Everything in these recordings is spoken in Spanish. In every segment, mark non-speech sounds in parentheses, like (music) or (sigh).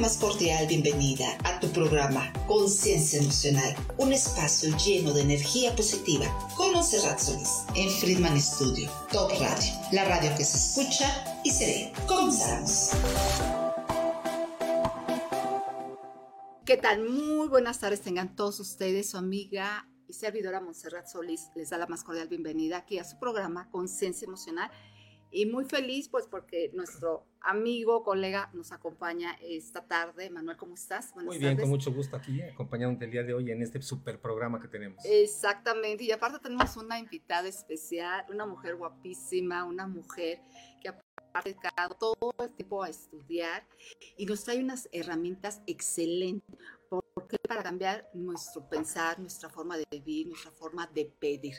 más cordial bienvenida a tu programa Conciencia Emocional, un espacio lleno de energía positiva con Monserrat Solís en Friedman Studio, Top Radio, la radio que se escucha y se ve. Comenzamos. ¿Qué tal? Muy buenas tardes tengan todos ustedes, su amiga y servidora Monserrat Solís les da la más cordial bienvenida aquí a su programa Conciencia Emocional y muy feliz pues porque nuestro amigo, colega nos acompaña esta tarde. Manuel, ¿cómo estás? muy bien, con mucho gusto aquí, acompañándote el día de hoy en este super programa que tenemos. Exactamente, y aparte tenemos una invitada especial, una mujer guapísima, una mujer que ha dedicado todo el tiempo a estudiar y nos trae unas herramientas excelentes porque para cambiar nuestro pensar, nuestra forma de vivir, nuestra forma de pedir.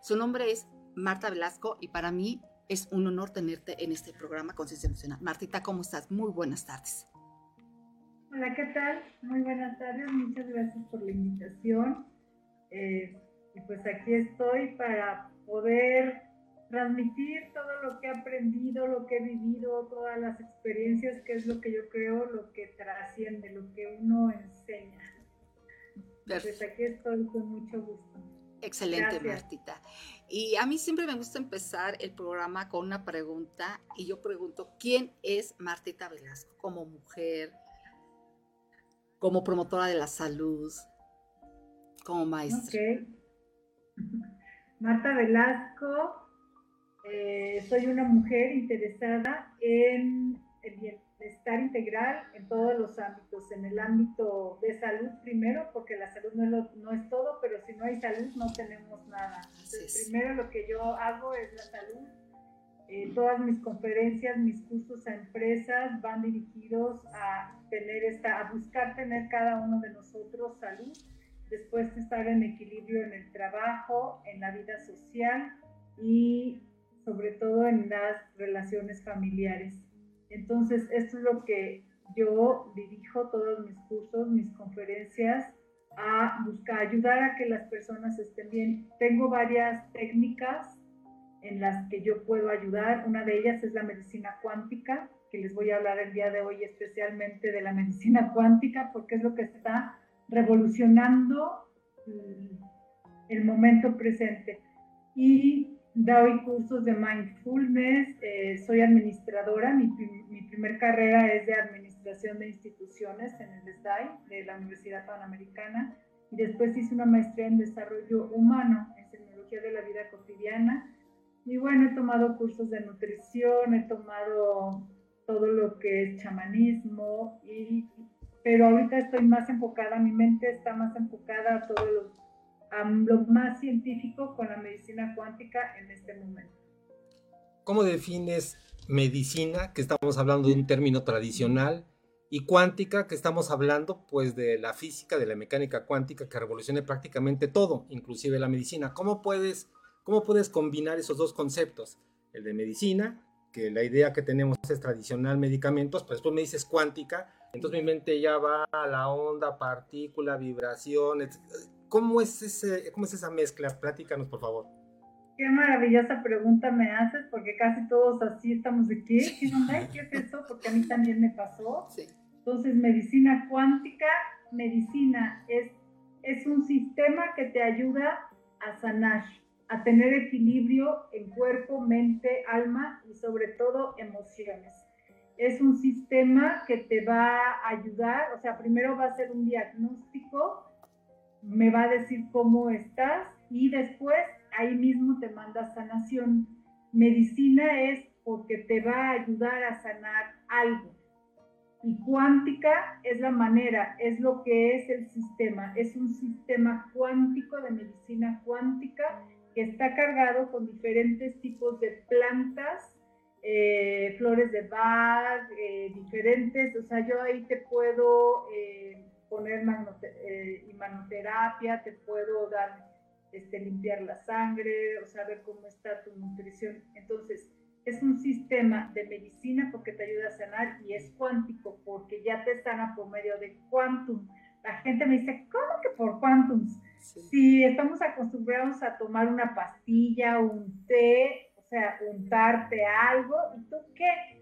Su nombre es Marta Velasco y para mí es un honor tenerte en este programa Conciencia Emocional. Martita, ¿cómo estás? Muy buenas tardes. Hola, ¿qué tal? Muy buenas tardes. Muchas gracias por la invitación. Eh, y pues aquí estoy para poder transmitir todo lo que he aprendido, lo que he vivido, todas las experiencias, que es lo que yo creo, lo que trasciende, lo que uno enseña. Pues aquí estoy con mucho gusto. Excelente, Martita. Y a mí siempre me gusta empezar el programa con una pregunta y yo pregunto, ¿quién es Martita Velasco como mujer, como promotora de la salud, como maestra? (laughs) Marta Velasco, eh, soy una mujer interesada en el bienestar integral en todos los ámbitos, en el ámbito de salud primero, porque la salud no es, no es todo, no hay salud no tenemos nada. Entonces, primero lo que yo hago es la salud. Eh, todas mis conferencias, mis cursos a empresas van dirigidos a tener esta, a buscar tener cada uno de nosotros salud, después de estar en equilibrio en el trabajo, en la vida social y sobre todo en las relaciones familiares. Entonces, esto es lo que yo dirijo todos mis cursos, mis conferencias, a buscar ayudar a que las personas estén bien. Tengo varias técnicas en las que yo puedo ayudar. Una de ellas es la medicina cuántica, que les voy a hablar el día de hoy especialmente de la medicina (laughs) cuántica, porque es lo que está revolucionando el momento presente. Y doy cursos de mindfulness, eh, soy administradora, mi, mi, primer carrera es de administración de instituciones en el SDAI de la Universidad Panamericana y después hice una maestría en desarrollo humano, en tecnología de la vida cotidiana. Y bueno, he tomado cursos de nutrición, he tomado todo lo que es chamanismo, y, pero ahorita estoy más enfocada, mi mente está más enfocada a todos los lo más científico con la medicina cuántica en este momento. ¿Cómo defines medicina, que estamos hablando de un término tradicional, y cuántica, que estamos hablando pues de la física, de la mecánica cuántica que revolucione prácticamente todo, inclusive la medicina? ¿Cómo puedes, cómo puedes combinar esos dos conceptos? El de medicina, que la idea que tenemos es tradicional medicamentos, pero después me dices cuántica, entonces mi mente ya va a la onda, partícula, vibración, etc ¿Cómo es, ese, ¿Cómo es esa mezcla? Platícanos, por favor. Qué maravillosa pregunta me haces, porque casi todos así estamos de qué, ¿qué es eso? Porque a mí también me pasó. Entonces, medicina cuántica, medicina es, es un sistema que te ayuda a sanar, a tener equilibrio en cuerpo, mente, alma y sobre todo emociones. Es un sistema que te va a ayudar, o sea, primero va a ser un diagnóstico me va a decir cómo estás y después ahí mismo te manda sanación. Medicina es porque te va a ayudar a sanar algo. Y cuántica es la manera, es lo que es el sistema. Es un sistema cuántico de medicina cuántica que está cargado con diferentes tipos de plantas, eh, flores de Bach, eh, diferentes. O sea, yo ahí te puedo... Eh, poner manoterapia, te puedo dar, este, limpiar la sangre, o saber cómo está tu nutrición. Entonces, es un sistema de medicina porque te ayuda a sanar y es cuántico porque ya te sana por medio de quantum. La gente me dice, ¿cómo que por quantums? Si estamos acostumbrados a tomar una pastilla, un té, o sea, untarte algo, ¿y tú qué?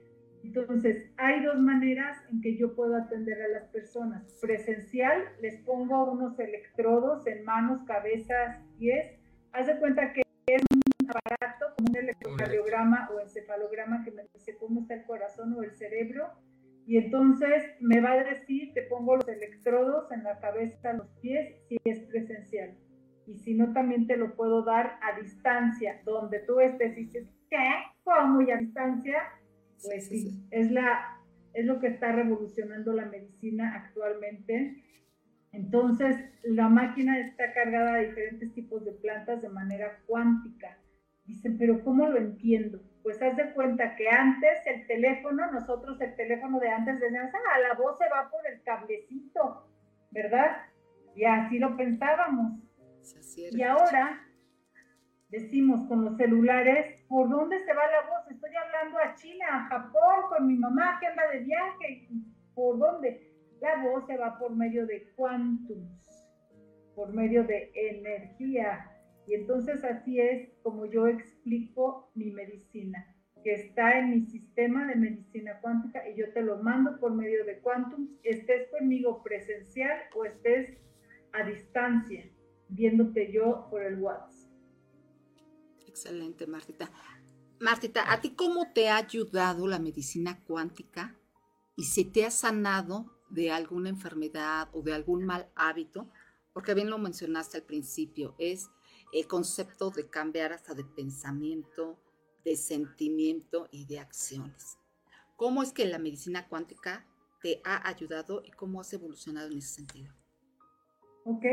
Entonces, hay dos maneras en que yo puedo atender a las personas. Presencial, les pongo unos electrodos en manos, cabezas, pies. Haz de cuenta que es un aparato como un electrocardiograma o encefalograma que me dice cómo está el corazón o el cerebro. Y entonces me va a decir, te pongo los electrodos en la cabeza, los pies, si es presencial. Y si no, también te lo puedo dar a distancia, donde tú estés y dices, ¿qué? ¿Cómo muy a distancia? Pues sí, es, la, es lo que está revolucionando la medicina actualmente. Entonces, la máquina está cargada de diferentes tipos de plantas de manera cuántica. Dicen, pero ¿cómo lo entiendo? Pues haz de cuenta que antes el teléfono, nosotros el teléfono de antes decíamos, ah, la voz se va por el cablecito, ¿verdad? Y así lo pensábamos. Y ahora decimos con los celulares, ¿por dónde se va la voz? Estoy hablando a China, a Japón, con mi mamá que anda de viaje. ¿Por dónde? La voz se va por medio de quantums, por medio de energía. Y entonces así es como yo explico mi medicina, que está en mi sistema de medicina cuántica y yo te lo mando por medio de quantums, estés conmigo presencial o estés a distancia, viéndote yo por el WhatsApp. Excelente, Martita. Martita, ¿a ti cómo te ha ayudado la medicina cuántica y si te ha sanado de alguna enfermedad o de algún mal hábito? Porque bien lo mencionaste al principio, es el concepto de cambiar hasta de pensamiento, de sentimiento y de acciones. ¿Cómo es que la medicina cuántica te ha ayudado y cómo has evolucionado en ese sentido? Ok,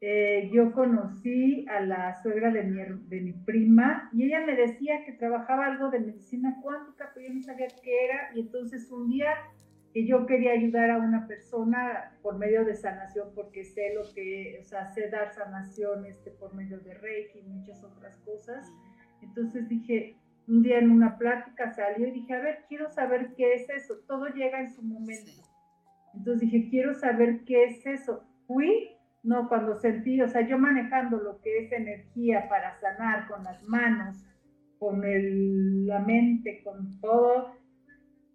eh, yo conocí a la suegra de mi, de mi prima y ella me decía que trabajaba algo de medicina cuántica, pero yo no sabía qué era. Y entonces un día que yo quería ayudar a una persona por medio de sanación, porque sé lo que, o sea, sé dar sanación este, por medio de Reiki y muchas otras cosas. Entonces dije, un día en una plática salió y dije, a ver, quiero saber qué es eso. Todo llega en su momento. Entonces dije, quiero saber qué es eso. Fui no, cuando sentí, o sea, yo manejando lo que es energía para sanar con las manos, con la mente, con todo,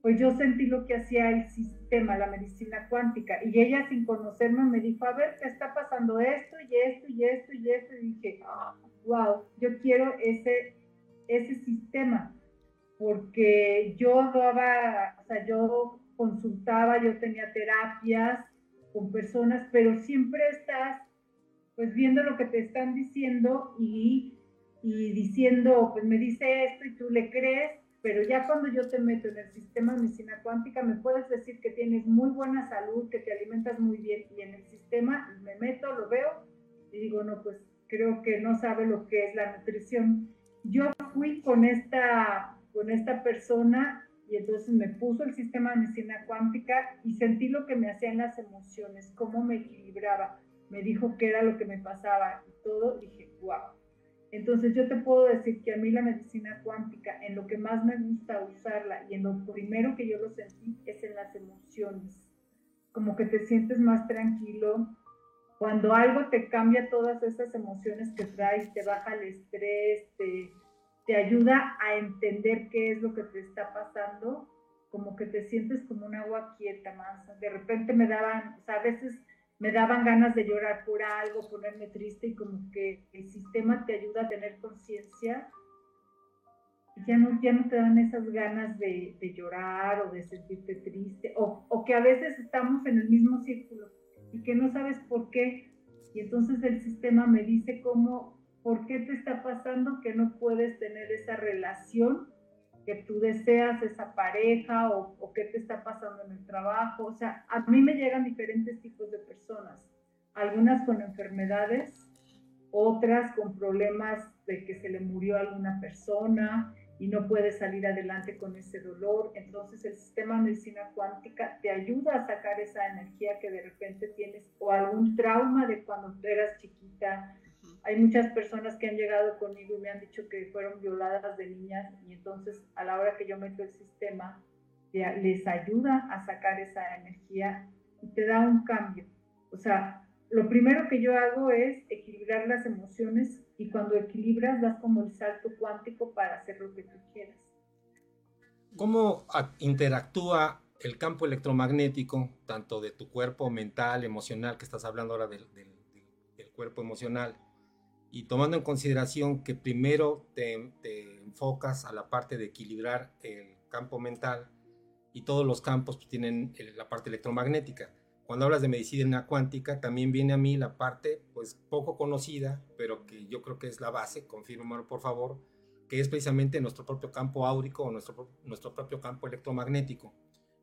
pues yo sentí lo que hacía el sistema, la medicina cuántica. Y ella sin conocerme me dijo, a ver, ¿qué está pasando esto y esto y esto y esto? Y dije, wow, yo quiero ese, ese sistema, porque yo daba, o sea, yo consultaba, yo tenía terapias, con personas, pero siempre estás pues viendo lo que te están diciendo y, y diciendo, pues me dice esto y tú le crees, pero ya cuando yo te meto en el sistema de medicina cuántica, me puedes decir que tienes muy buena salud, que te alimentas muy bien y en el sistema me meto, lo veo y digo, no, pues creo que no sabe lo que es la nutrición. Yo fui con esta, con esta persona y entonces me puso el sistema de medicina cuántica y sentí lo que me hacían las emociones, cómo me equilibraba. Me dijo qué era lo que me pasaba y todo. Dije, wow. Entonces yo te puedo decir que a mí la medicina cuántica, en lo que más me gusta usarla y en lo primero que yo lo sentí es en las emociones. Como que te sientes más tranquilo. Cuando algo te cambia todas esas emociones que traes, te baja el estrés, te, te ayuda a entender qué es lo que te está pasando, como que te sientes como un agua quieta más. De repente me daban, o sea, a veces me daban ganas de llorar por algo, ponerme triste y como que el sistema te ayuda a tener conciencia. Ya no, ya no te dan esas ganas de, de llorar o de sentirte triste, o, o que a veces estamos en el mismo círculo y que no sabes por qué. Y entonces el sistema me dice cómo ¿Por qué te está pasando que no puedes tener esa relación que tú deseas, esa pareja o, qué te está pasando en el trabajo? O sea, a mí me llegan diferentes tipos de personas, algunas con enfermedades, otras con problemas de que se le murió alguna persona y no puede salir adelante con ese dolor. Entonces el sistema de medicina cuántica te ayuda a sacar esa energía que de repente tienes o algún trauma de cuando eras chiquita hay muchas personas que han llegado conmigo y me han dicho que fueron violadas de niñas y entonces a la hora que yo meto el sistema les ayuda a sacar esa energía y te da un cambio. O sea, lo primero que yo hago es equilibrar las emociones y cuando equilibras das como el salto cuántico para hacer lo que tú quieras. ¿Cómo interactúa el campo electromagnético, tanto de tu cuerpo mental, emocional, que estás hablando ahora del, del, cuerpo emocional, y tomando en consideración que primero te, te, enfocas a la parte de equilibrar el campo mental y todos los campos pues, tienen la parte electromagnética. Cuando hablas de medicina cuántica, también viene a mí la parte, pues poco conocida, pero que yo creo que es la base, confírmalo por favor, que es precisamente nuestro propio campo áurico o nuestro, nuestro propio campo electromagnético.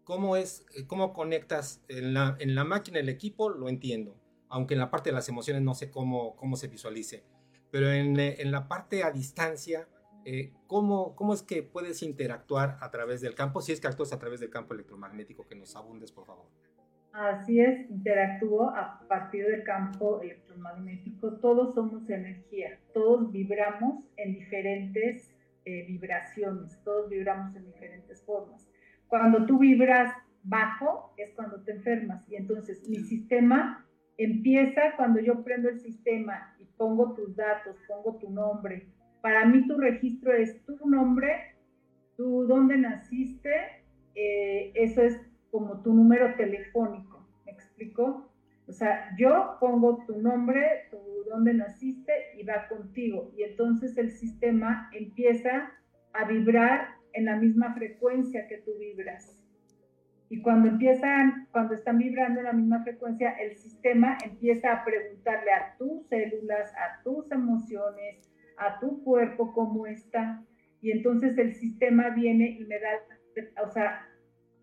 ¿Cómo, es, eh, cómo conectas en la, en la máquina, el equipo? Lo entiendo, aunque en la parte de las emociones no sé cómo, cómo se visualice, pero en, eh, en la parte a distancia, eh, ¿cómo, ¿cómo es que puedes interactuar a través del campo? Si es que actúas a través del campo electromagnético, que nos abundes, por favor. Así es, interactúo a partir del campo electromagnético. Todos somos energía, todos vibramos en diferentes vibraciones, todos vibramos en diferentes formas. Cuando tú vibras bajo es cuando te enfermas y entonces mi sistema empieza cuando yo prendo el sistema pongo tus datos, pongo tu nombre. Para mí tu registro es tu nombre, tú dónde naciste, eh, eso es como tu número telefónico, ¿me explico? O sea, yo pongo tu nombre, tu dónde naciste y va contigo. Y entonces el sistema empieza a vibrar en la misma frecuencia que tú vibras. Y cuando empiezan, cuando están vibrando en la misma frecuencia, el sistema empieza a preguntarle a tus células, a tus emociones, a tu cuerpo cómo está. Y entonces el sistema viene y me da, o sea,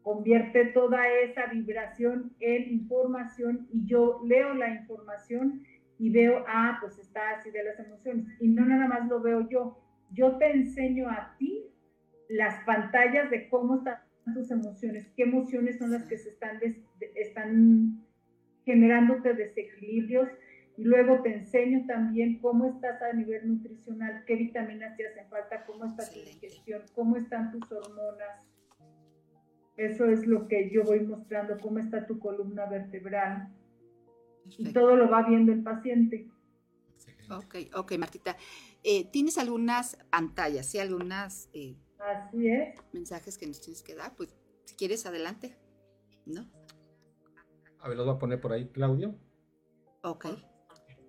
convierte toda esa vibración en información y yo leo la información y veo, ah, pues está así de las emociones. Y no nada más lo veo yo, yo te enseño a ti las pantallas de cómo están tus emociones, qué emociones son las que se están, están generándote desequilibrios. Y luego te enseño también cómo estás a nivel nutricional, qué vitaminas te hacen falta, cómo está tu digestión, cómo están tus hormonas. Eso es lo que yo voy mostrando, cómo está tu columna vertebral. Y todo lo va viendo el paciente. Ok, ok, Martita. Eh, ¿Tienes algunas pantallas, sí? Algunas eh, Así es. Mensajes que nos tienes que dar, pues si quieres, adelante. ¿No? A ver, los voy a poner por ahí, Claudio. Ok.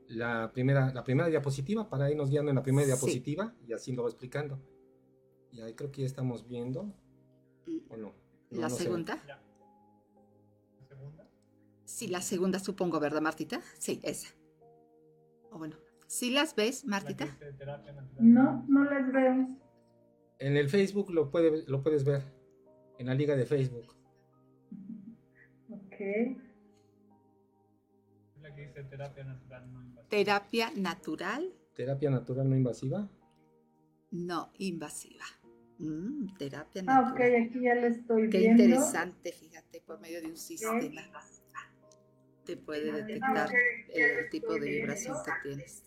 La primera, la primera diapositiva, para irnos guiando en la primera diapositiva, y así lo voy explicando. Y ahí creo que ya estamos viendo. Mm. ¿O no? la segunda? ¿La segunda? Sí, la segunda supongo, ¿verdad, Martita? Sí, esa. O bueno, ¿sí las ves, Martita? No, no las veo. En el Facebook lo, puede, lo puedes ver, en la liga de Facebook. Ok. La que dice terapia natural no invasiva. Terapia natural. Terapia natural no invasiva. No invasiva. Mm, terapia natural. Ah, ok, aquí ya lo estoy Qué viendo. Qué interesante, fíjate, por medio de un sistema. Te puede detectar el tipo de vibración que tienes.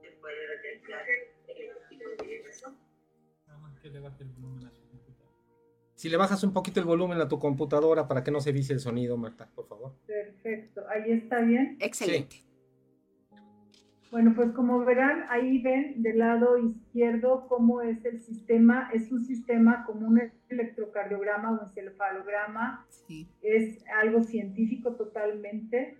Te puede detectar si le bajas un poquito el volumen a tu computadora para que no se vise el sonido, Marta, por favor. Perfecto, ahí está bien. Excelente. Bueno, pues como verán, ahí ven del lado izquierdo cómo es el sistema. Es un sistema como un electrocardiograma o encefalograma. Sí. Es algo científico totalmente.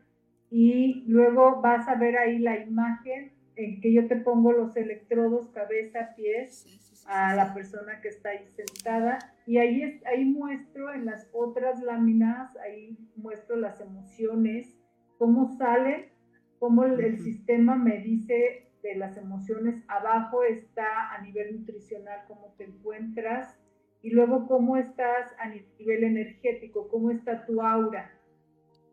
Y luego vas a ver ahí la imagen en que yo te pongo los electrodos cabeza, pies a la persona que está ahí sentada. Y ahí, ahí muestro en las otras láminas, ahí muestro las emociones, cómo salen, cómo el, sistema me dice de las emociones, abajo está a nivel nutricional, cómo te encuentras y luego cómo estás a nivel energético, cómo está tu aura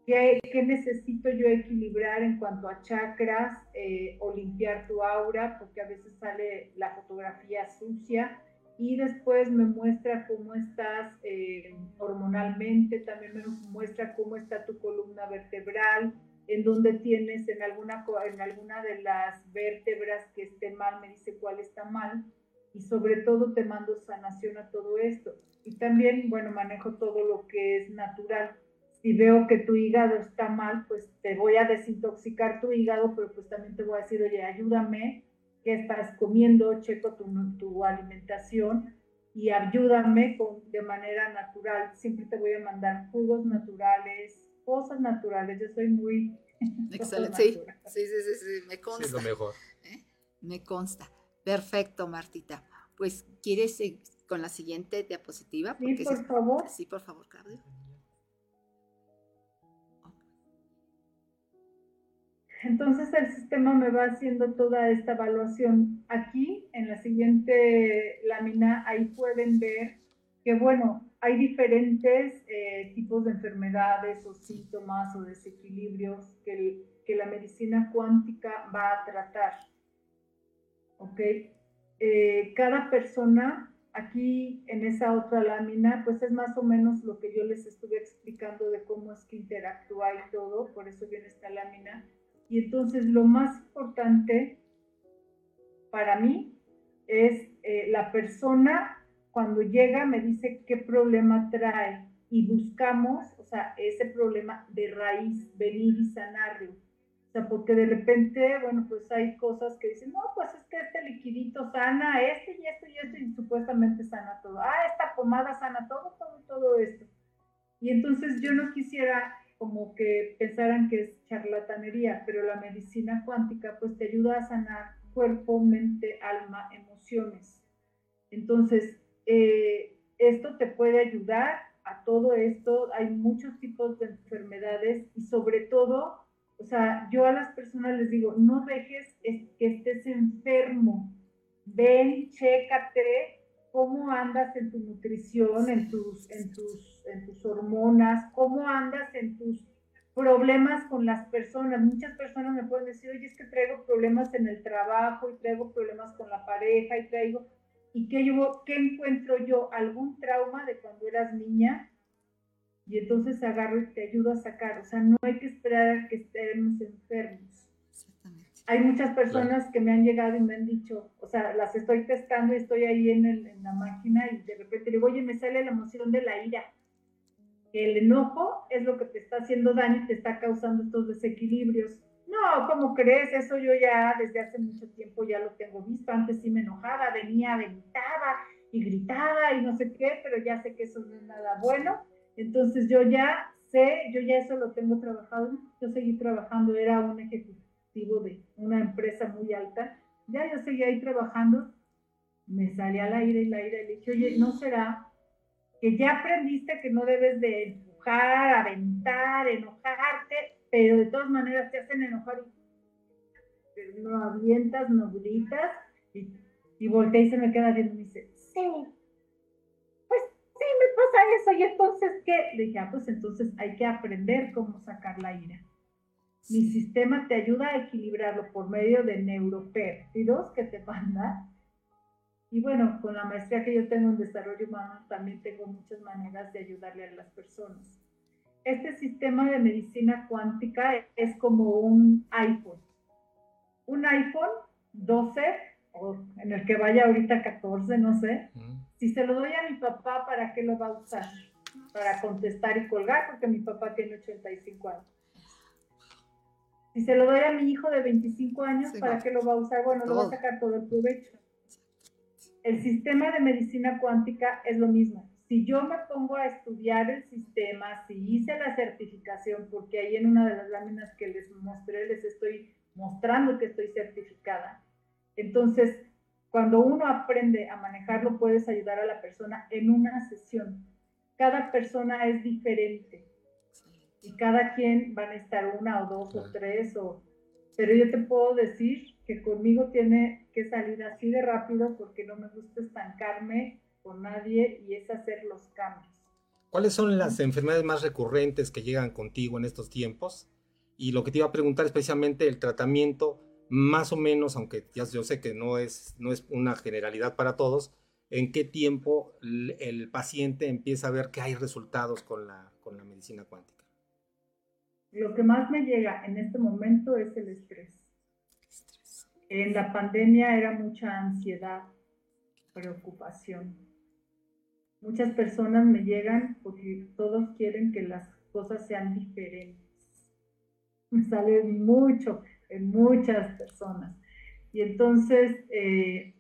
¿Qué, necesito yo equilibrar en cuanto a chakras eh, o limpiar tu aura? Porque a veces sale la fotografía sucia y después me muestra cómo estás eh, hormonalmente, también me muestra cómo está tu columna vertebral, en dónde tienes en alguna, en alguna de las vértebras que esté mal, me dice cuál está mal y sobre todo te mando sanación a todo esto. Y también, bueno, manejo todo lo que es natural si veo que tu hígado está mal, pues te voy a desintoxicar tu hígado, pero pues también te voy a decir, oye, ayúdame qué estás comiendo, checo tu, tu alimentación y ayúdame con, de manera natural. Siempre te voy a mandar jugos naturales, cosas naturales. Yo soy muy... (laughs) Excelente, sí, sí, sí, sí, me consta. Sí, es lo mejor. ¿Eh? Me consta. Perfecto, Martita. Pues, ¿quieres ir con la siguiente diapositiva? Sí, por favor. Sí, por favor, Claudio. Entonces el sistema me va haciendo toda esta evaluación. Aquí, en la siguiente lámina, ahí pueden ver que, bueno, hay diferentes eh, tipos de enfermedades o síntomas o desequilibrios que, que la medicina cuántica va a tratar. ¿Ok? Eh, cada persona, aquí en esa otra lámina, pues es más o menos lo que yo les estuve explicando de cómo es que interactúa y todo, por eso viene esta lámina y entonces lo más importante para mí es eh, la persona cuando llega me dice qué problema trae y buscamos, o sea, ese problema de raíz, venir y sanarlo. O sea, porque de repente, bueno, pues hay cosas que dicen, no, pues es que este liquidito sana este y esto y esto y supuestamente sana todo. Ah, esta pomada sana todo, todo, todo esto. Y entonces yo no quisiera como que pensaran que es charlatanería, pero la medicina cuántica pues te ayuda a sanar cuerpo, mente, alma, emociones. Entonces, eh, esto te puede ayudar a todo esto. Hay muchos tipos de enfermedades y sobre todo, o sea, yo a las personas les digo, no dejes que estés enfermo. Ven, chécate cómo andas en tu nutrición, en tus, en tus en tus hormonas, cómo andas en tus problemas con las personas. Muchas personas me pueden decir, oye, es que traigo problemas en el trabajo y traigo problemas con la pareja y traigo, ¿y qué, yo, qué encuentro yo? ¿Algún trauma de cuando eras niña? Y entonces agarro y te ayudo a sacar. O sea, no hay que esperar a que estemos enfermos. Hay muchas personas que me han llegado y me han dicho, o sea, las estoy testando y estoy ahí en, en la máquina y de repente digo, oye, me sale la emoción de la ira el enojo es lo que te está haciendo daño y te está causando estos desequilibrios. No, ¿cómo crees? Eso yo ya desde hace mucho tiempo ya lo tengo visto. Antes sí me enojaba, venía, aventaba y gritaba y no sé qué, pero ya sé que eso no es nada bueno. Entonces yo ya sé, yo ya eso lo tengo trabajado. Yo seguí trabajando, era un ejecutivo de una empresa muy alta. Ya yo seguí ahí trabajando. Me salía al aire y la aire y le dije, oye, ¿no será que ya aprendiste que no debes de empujar, aventar, enojarte, pero de todas maneras te hacen enojar y no avientas, no gritas, y, y voltea y se me queda viendo y me dice, sí, pues sí me pasa eso, y entonces, ¿qué? Le dije, ah, pues entonces hay que aprender cómo sacar la ira. Mi sistema te ayuda a equilibrarlo por medio de neuropéptidos que te manda y bueno, con la maestría que yo tengo en desarrollo humano, también tengo muchas maneras de ayudarle a las personas. Este sistema de medicina cuántica es como un iPhone. Un iPhone 12, o en el que vaya ahorita 14, no sé. Si se lo doy a mi papá, ¿para qué lo va a usar? Para contestar y colgar, porque mi papá tiene 85 años. Si se lo doy a mi hijo de 25 años, ¿para qué lo va a usar? Bueno, lo va a sacar todo el provecho el sistema de medicina cuántica es lo mismo. Si yo me pongo a estudiar el sistema, si hice la certificación, porque ahí en una de las láminas que les mostré les estoy mostrando que estoy certificada, entonces cuando uno aprende a manejarlo puedes ayudar a la persona en una sesión. Cada persona es diferente y cada quien van a estar una o dos o tres o pero yo te puedo decir que conmigo tiene que salir así de rápido porque no me gusta estancarme con nadie y es hacer los cambios. ¿Cuáles son las enfermedades más recurrentes que llegan contigo en estos tiempos? Y lo que te iba a preguntar especialmente el tratamiento, más o menos, aunque ya yo sé que no es, no es una generalidad para todos, ¿en qué tiempo el, paciente empieza a ver que hay resultados con la, con la medicina cuántica? Lo que más me llega en este momento es el estrés en la pandemia era mucha ansiedad, preocupación. Muchas personas me llegan porque todos quieren que las cosas sean diferentes. Me sale mucho en muchas personas. Y entonces, eh,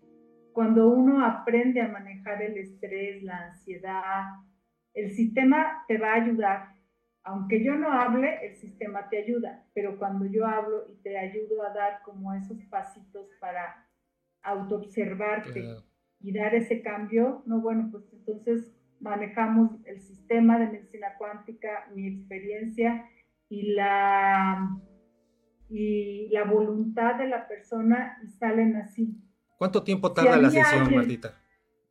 cuando uno aprende a manejar el estrés, la ansiedad, el sistema te va a ayudar. Aunque yo no hable, el sistema te ayuda, pero cuando yo hablo y te ayudo a dar como esos pasitos para autoobservarte y dar ese cambio, no, bueno, pues entonces manejamos el sistema de medicina cuántica, mi experiencia y la, y la voluntad de la persona y salen así. ¿Cuánto tiempo tarda la sesión, Martita?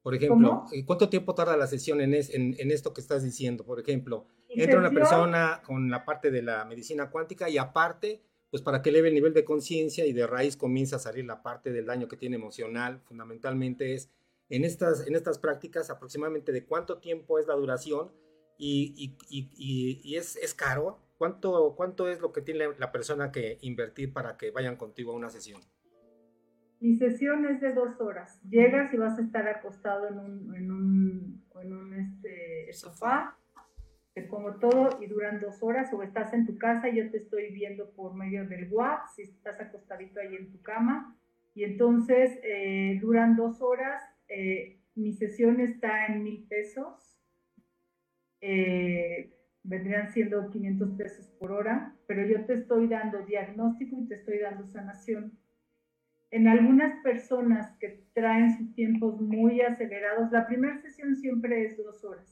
Por ejemplo, eh, ¿cuánto tiempo tarda la sesión en, en, esto que estás diciendo? Por ejemplo, entra una persona con la parte de la medicina cuántica y aparte, pues para que eleve el nivel de conciencia y de raíz comienza a salir la parte del daño que tiene emocional, fundamentalmente es en estas, en estas prácticas aproximadamente de cuánto tiempo es la duración y, y, y, es, es, caro. ¿Cuánto, ¿Cuánto es lo que tiene la persona que invertir para que vayan contigo a una sesión? Mi sesión es de dos horas. Llegas y vas a estar acostado en un, en un, en un este, sofá, te pongo todo y duran dos horas o estás en tu casa y yo te estoy viendo por medio del WhatsApp, si estás acostadito ahí en tu cama. Y entonces eh, duran dos horas. Eh, mi sesión está en mil pesos. Eh, vendrían siendo 500 pesos por hora, pero yo te estoy dando diagnóstico y te estoy dando sanación en algunas personas que traen sus tiempos muy acelerados, la primera sesión siempre es dos horas.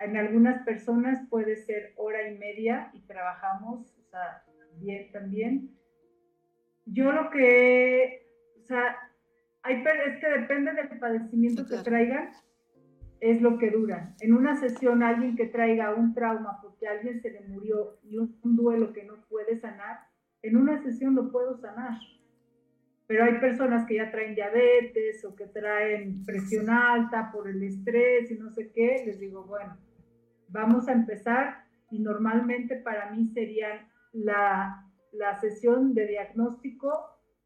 En algunas personas puede ser hora y media y trabajamos, o sea, bien también. Yo lo que, o sea, hay, es que depende del padecimiento que traigan, es lo que dura. En una sesión, alguien que traiga un trauma porque alguien se le murió y un duelo que no puede sanar, en una sesión lo puedo sanar pero hay personas que ya traen diabetes o que traen presión alta por el estrés y no sé qué, les digo, bueno, vamos a empezar y normalmente para mí serían la, la sesión de diagnóstico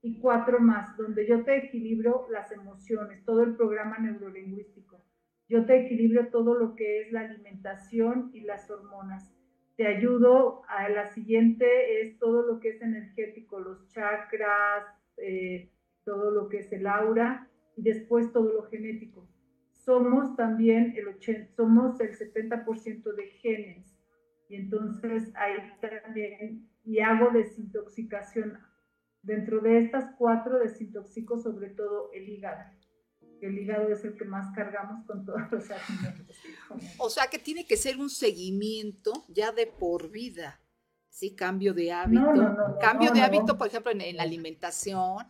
y cuatro más, donde yo te equilibro las emociones, todo el programa neurolingüístico. Yo te equilibro todo lo que es la alimentación y las hormonas. Te ayudo a la siguiente, es todo lo que es energético, los chakras, eh, todo lo que es el aura y después todo lo genético. Somos también el 80, somos el 70% de genes y entonces ahí también y hago desintoxicación. Dentro de estas cuatro desintoxico sobre todo el hígado. El hígado es el que más cargamos con todos los alimentos. O sea que tiene que ser un seguimiento ya de por vida. Sí, cambio de hábito. cambio de hábito, por ejemplo, en, la alimentación,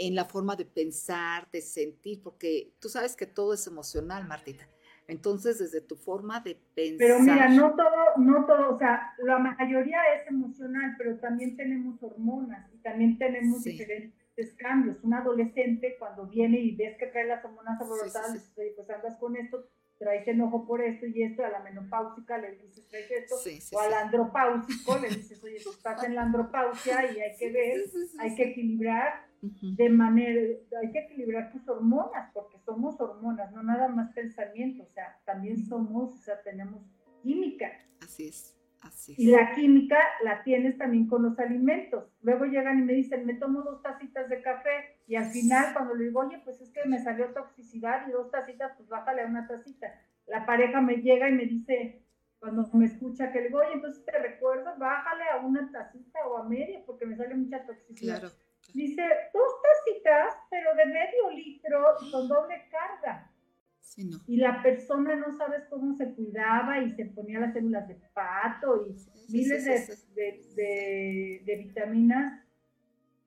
en la forma de pensar, de sentir, porque tú sabes que todo es emocional, Martita. Entonces, desde tu forma de pensar. Pero mira, no todo, no todo, o sea, la mayoría es emocional, pero también tenemos hormonas y también tenemos diferentes cambios. Un adolescente, cuando viene y ves que trae las hormonas alborotadas, pues andas con esto, traes enojo por esto y esto, a la menopáusica le dices traes esto, o al andropáusico le dices, oye, tú estás en la andropausia y hay que ver, hay que equilibrar de manera, hay que equilibrar tus hormonas, porque somos hormonas, no nada más pensamiento, o sea, también somos, o sea, tenemos química. Así es. Así y la química la tienes también con los alimentos. Luego llegan y me dicen, me tomo dos tacitas de café y al final cuando le digo, oye, pues es que me salió toxicidad y dos tacitas, pues bájale a una tacita. La pareja me llega y me dice, cuando me escucha que le digo, oye, entonces te recuerdo, bájale a una tacita o a media porque me sale mucha toxicidad. Dice, dos tacitas, pero de medio litro y con doble carga. Y la persona no sabes cómo se cuidaba y se ponía las células de pato y miles de, de, vitaminas.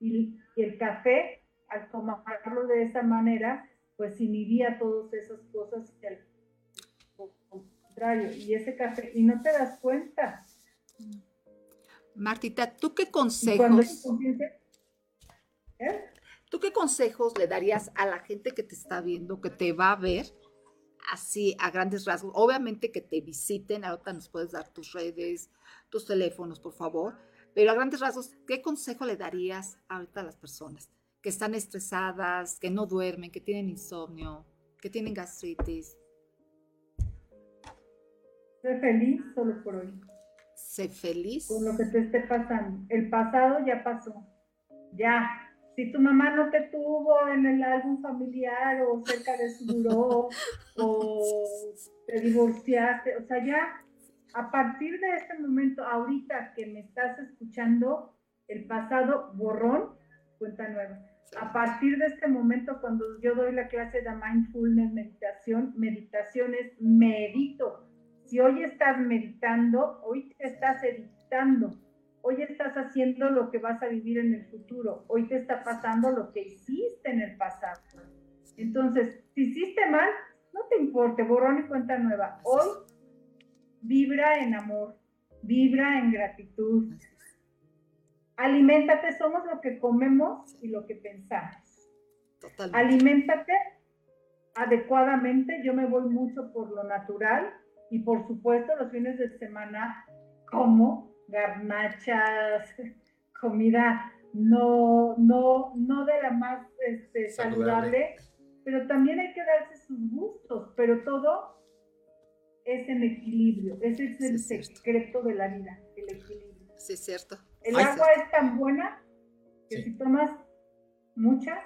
Y, el café, al tomarlo de esa manera, pues inhibía todas esas cosas al contrario. Y ese café, y no te das cuenta. Martita, ¿tú qué consejos? ¿Eh? ¿Tú qué consejos le darías a la gente que te está viendo, que te va a ver? así a grandes rasgos. Obviamente que te visiten, ahorita nos puedes dar tus redes, tus teléfonos, por favor, pero a grandes rasgos, ¿qué consejo le darías ahorita a las personas que están estresadas, que no duermen, que tienen insomnio, que tienen gastritis? Sé feliz solo por hoy. Sé feliz. Con lo que te esté pasando. El pasado ya pasó. Ya. Si tu mamá no te tuvo en el álbum familiar o cerca de su buró (laughs) o te divorciaste, o sea, ya a partir de este momento, ahorita que me estás escuchando, el pasado borrón, cuenta nueva. A partir de este momento, cuando yo doy la clase de mindfulness, meditación, meditación es medito. Si hoy estás meditando, hoy te estás editando Hoy estás haciendo lo que vas a vivir en el futuro. Hoy te está pasando lo que hiciste en el pasado. Entonces, si hiciste mal, no te importe, borrón y cuenta nueva. Hoy vibra en amor, vibra en gratitud. Aliméntate, somos lo que comemos y lo que pensamos. Totalmente. Aliméntate adecuadamente. Yo me voy mucho por lo natural y por supuesto los fines de semana como garnachas, (laughs) comida no, no, no de la más este, saludable. pero también hay que darse sus gustos, pero todo es en equilibrio, ese es el secreto de la vida, el equilibrio. Sí, es cierto. El agua es tan buena que si tomas mucha,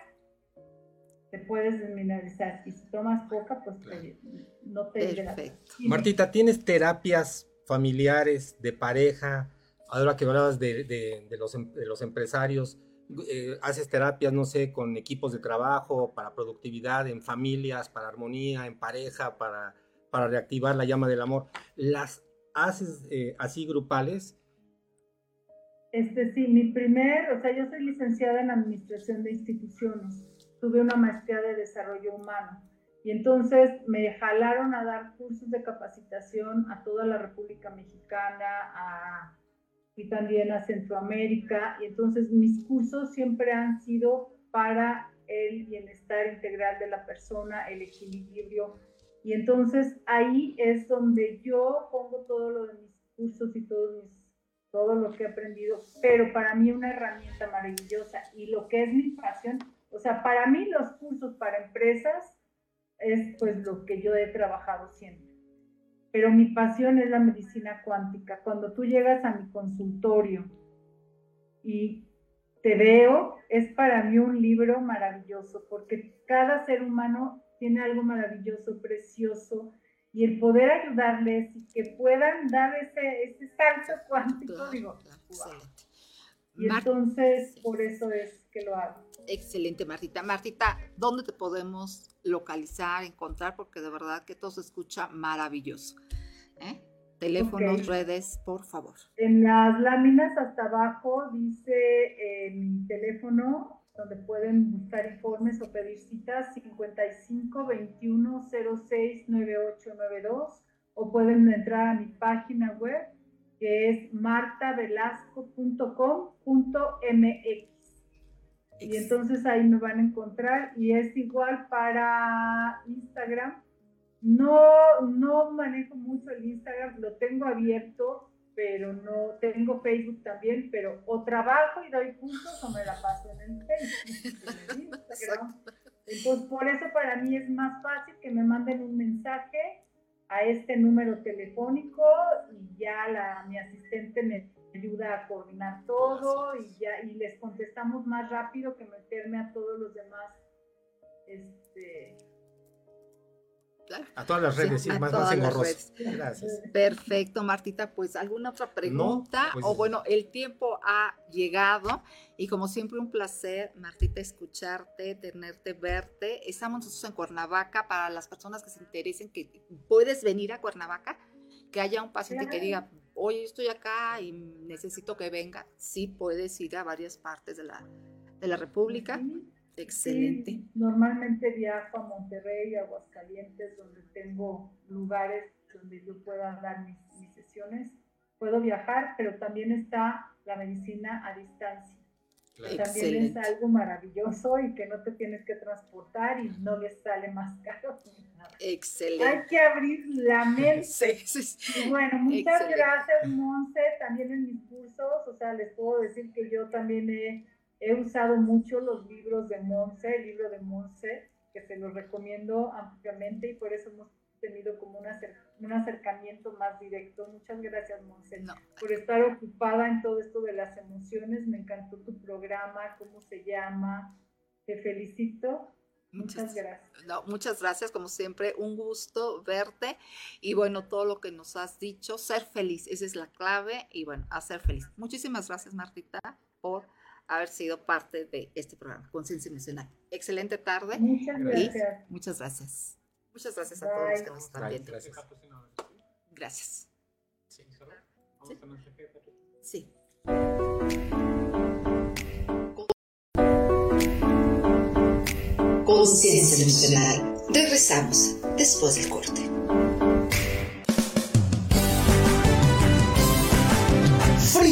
te puedes desmineralizar, y si tomas poca, pues no te Perfecto. Martita, ¿tienes terapias familiares, de pareja, ahora que hablabas de, de, los, em, de los, empresarios, eh, haces terapias, no sé, con equipos de trabajo, para productividad, en familias, para armonía, en pareja, para, para reactivar la llama del amor. ¿Las haces eh, así grupales? Este sí, mi primer, o sea, yo soy licenciada en Administración de Instituciones, tuve una maestría de Desarrollo Humano y entonces me jalaron a dar cursos de capacitación a toda la República Mexicana, a y también a Centroamérica. Y entonces mis cursos siempre han sido para el bienestar integral de la persona, el equilibrio. Y entonces ahí es donde yo pongo todo lo de mis cursos y todo, mis, todo lo que he aprendido, pero para mí una herramienta maravillosa y lo que es mi pasión, o sea, para mí los cursos para empresas es pues lo que yo he trabajado siempre pero mi pasión es la medicina cuántica. Cuando tú llegas a mi consultorio y te veo, es para mí un libro maravilloso, porque cada ser humano tiene algo maravilloso, precioso, y el poder ayudarles y que puedan dar ese, ese salto cuántico, digo, Y entonces, por eso es que lo hago. Excelente, Martita. Martita, ¿dónde te podemos localizar, encontrar? Porque de verdad que todo se escucha maravilloso. ¿eh? Teléfonos, redes, por favor. En las láminas hasta abajo dice eh, mi teléfono, donde pueden buscar informes o pedir citas, 55 21 06 9892, o pueden entrar a mi página web, que es martavelasco.com.mx. Y entonces ahí me van a encontrar y es igual para Instagram. No, no manejo mucho el Instagram, lo tengo abierto, pero no tengo Facebook también, pero o trabajo y doy cursos o me la paso en el Facebook. (laughs) Entonces, por eso para mí es más fácil que me manden un mensaje a este número telefónico y ya la, mi asistente me ayuda a coordinar todo y ya y les contestamos más rápido que meterme a todos los demás este A todas las redes, sí, más, más engorroso. Gracias. Perfecto, Martita. Pues alguna otra pregunta. Pues o bueno, el tiempo ha llegado y como siempre un placer, Martita, escucharte, tenerte, verte. Estamos nosotros en Cuernavaca para las personas que se interesen que puedes venir a Cuernavaca, que haya un paciente que diga, oye, estoy acá y necesito que venga, sí puedes ir a varias partes de la, de la República. Excelente. normalmente viajo a Monterrey, a Aguascalientes, donde tengo lugares donde yo pueda dar mis, mis sesiones. Puedo viajar, pero también está la medicina a distancia. También es algo maravilloso y que no te tienes que transportar y no les sale más (laughs) caro. Excelente. Hay que abrir la mente. (laughs) Sí, bueno, muchas gracias, Monse, también en mis cursos, o sea, les puedo decir que yo también he, he usado mucho los libros de Monse, el libro de Monse, que se los recomiendo ampliamente y por eso hemos tenido como una, un acercamiento más directo. Muchas gracias, Monse, por estar ocupada en todo esto de las emociones. Me encantó tu programa, cómo se llama. Te felicito. Muchas, gracias. muchas gracias, como siempre, un gusto verte y bueno, todo lo que nos has dicho, ser feliz, esa es la clave y bueno, a ser feliz. Muchísimas gracias, Martita, por haber sido parte de este programa, Conciencia Emocional. Excelente tarde. Muchas gracias. muchas gracias. Muchas gracias a todos los que nos están viendo. Gracias. Sí. Conciencia emocional. Regresamos después del corte.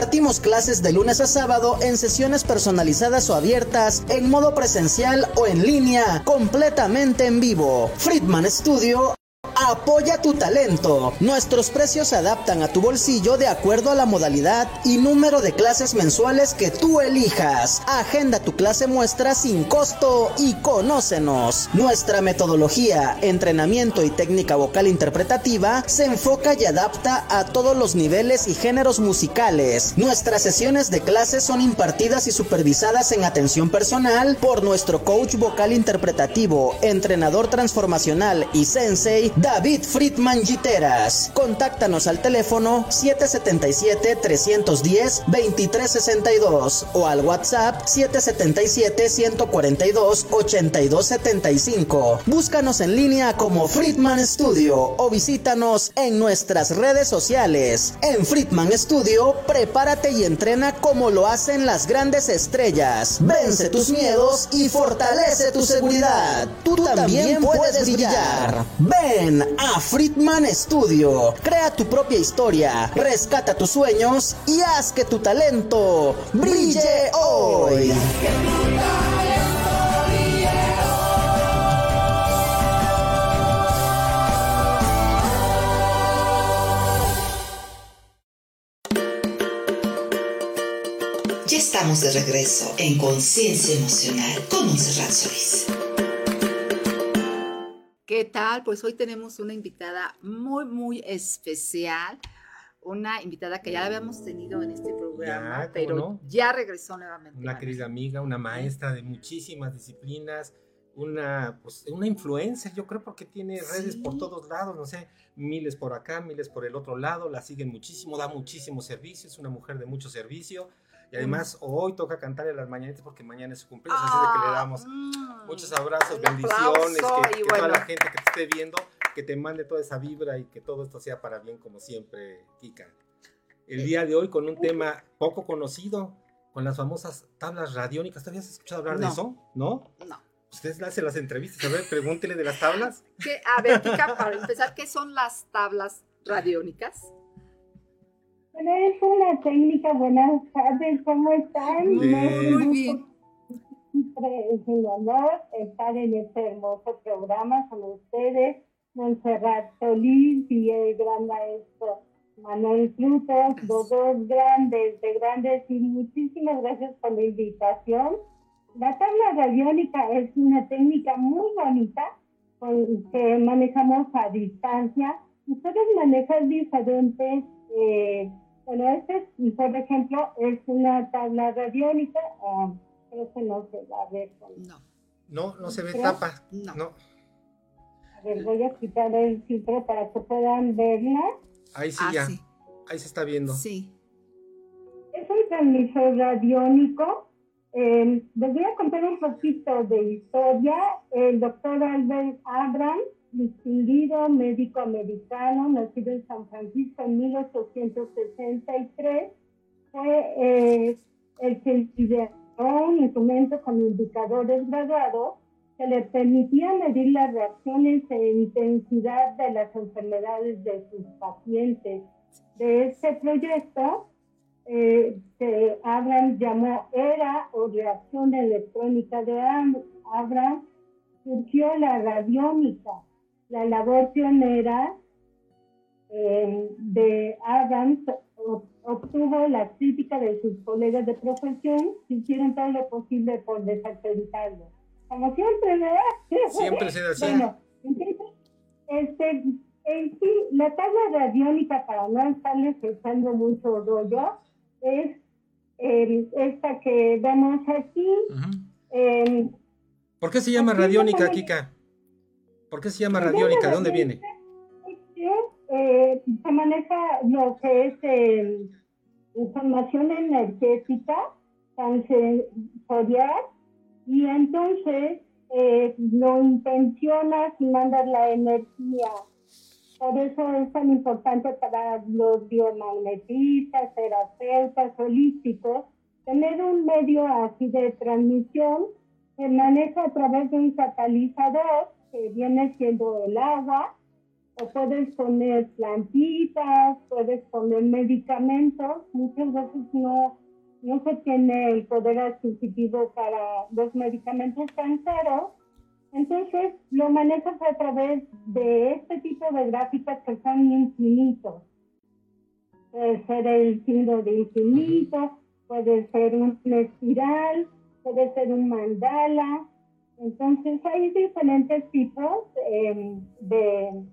Impartimos clases de lunes a sábado en sesiones personalizadas o abiertas, en modo presencial o en línea, completamente en vivo. Friedman Studio Apoya tu talento. Nuestros precios se adaptan a tu bolsillo de acuerdo a la modalidad y número de clases mensuales que tú elijas. Agenda tu clase muestra sin costo y conócenos. Nuestra metodología, entrenamiento y técnica vocal interpretativa se enfoca y adapta a todos los niveles y géneros musicales. Nuestras sesiones de clases son impartidas y supervisadas en atención personal por nuestro coach vocal interpretativo, entrenador transformacional y sensei Friedman Giteras. Contáctanos al teléfono 777-310-2362 o al WhatsApp 777-142-8275. Búscanos en línea como Friedman Studio o visítanos en nuestras redes sociales. En Friedman Studio, prepárate y entrena como lo hacen las grandes estrellas. Vence tus miedos y fortalece tu seguridad. Tú, también, puedes brillar. Ven a Friedman Studio. Crea tu propia historia, rescata tus sueños y haz que tu talento brille hoy. Ya estamos de regreso en Conciencia Emocional con Monserrat Solís. ¿Qué tal? Pues hoy tenemos una invitada muy, muy especial. Una invitada que ya la habíamos tenido en este programa, pero ya regresó nuevamente. Una querida amiga, una maestra de muchísimas disciplinas, una, pues, una influencer, yo creo, porque tiene redes por todos lados, no sé, miles por acá, miles por el otro lado, la siguen muchísimo, da muchísimo servicio, es una mujer de mucho servicio y además hoy toca cantarle las mañanitas porque mañana es su cumpleaños, así de que le damos mm, muchos abrazos, bendiciones, que, toda la gente que te esté viendo, que te mande toda esa vibra y que todo esto sea para bien como siempre, Kika. El día de hoy con un tema poco conocido, con las famosas tablas radiónicas. ¿Te habías escuchado hablar de eso? ¿No? No. Ustedes hacen las entrevistas, a ver, pregúntele de las tablas. A ver, Kika, para empezar, ¿qué son las tablas radiónicas? Es una técnica, buenas tardes, ¿cómo están? Muy bien. Es un honor estar en este hermoso programa con ustedes, Montserrat Solís y el gran maestro Manuel Frutos, los dos grandes, de grandes, y muchísimas gracias por la invitación. La tabla radiónica es una técnica muy bonita que manejamos a distancia. Ustedes manejan diferentes eh, bueno, este, por ejemplo, es una tabla radiónica, uh, pero que no se va a ver con... No. No, no se ve tapa. No. A ver, voy a quitar el filtro para que puedan verla. Ahí sí, ah, ya. Ahí se está viendo. Sí. Es un transmisor radiónico. Eh, les voy a contar un poquito de historia. El doctor Albert Abrams distinguido médico americano, nacido en San Francisco en 1863, fue eh, el que ideó un instrumento con indicadores graduados que le permitía medir las reacciones e intensidad de las enfermedades de sus pacientes. De este proyecto, eh, que Abraham llamó ERA o reacción electrónica de Abraham, surgió la radiónica, la labor pionera eh, de Abraham obtuvo la crítica de sus colegas de profesión que hicieron todo lo posible por desacreditarlo. Como siempre, ¿verdad? Siempre se (laughs) así. Bueno, este, en sí, la tabla radiónica, para no estarles echando mucho rollo, es esta que vemos aquí. ¿Por qué se llama radiónica, Kika? ¿Por qué se llama radiónica? ¿De dónde viene? Eh, se maneja lo que es eh, información energética sensorial y entonces eh, lo intencionas y mandas la energía. Por eso es tan importante para los biomagnetistas, terapeutas, holísticos, tener un medio así de transmisión que maneja a través de un catalizador que viene siendo el agua puedes poner plantitas, puedes poner medicamentos, muchas veces no, no se tiene el poder adquisitivo para los medicamentos tan caros, entonces lo manejas a través de este tipo de gráficas que son infinitos. Puede ser el signo de infinito, puede ser un espiral, puede ser un mandala. Entonces hay diferentes tipos eh, de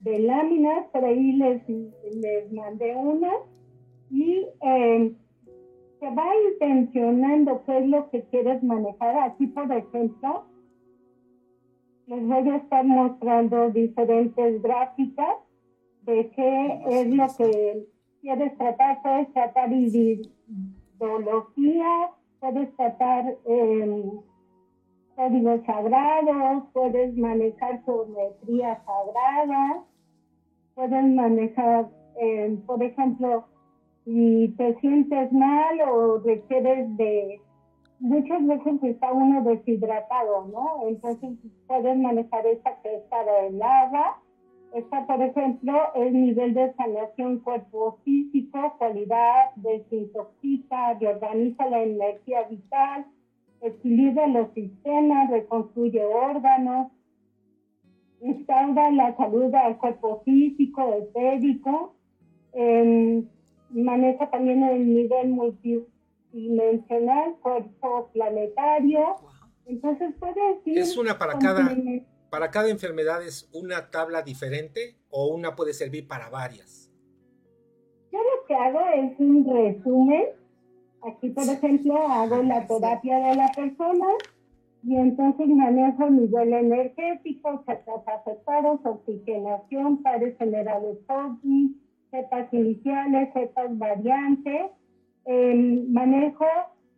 de láminas, por ahí les, les mandé una y eh, se va intencionando qué es lo que quieres manejar. Aquí, por ejemplo, les voy a estar mostrando diferentes gráficas de qué es lo que quieres tratar. Puedes tratar ideología, puedes tratar eh, códigos sagrados, puedes manejar geometría sagrada, puedes manejar, eh, por ejemplo, si te sientes mal o requieres de, muchas veces está uno deshidratado, ¿no? Entonces puedes manejar esta que es para el agua. Esta, por ejemplo, es nivel de sanación cuerpo físico, cualidad, desintoxica, reorganiza la energía vital, equilibra los sistemas, reconstruye órganos, instaura la salud al cuerpo físico, etérico, eh, maneja también el nivel multidimensional, cuerpo planetario. Entonces puede decir... ¿Es una para cada, para cada enfermedad es una tabla diferente o una puede servir para varias? Yo lo que hago es un resumen Aquí, por ejemplo, hago la terapia de la persona y entonces manejo nivel energético, cepas afectados, oxigenación, pares generales OVNI, cepas iniciales, cepas variantes. Em, manejo,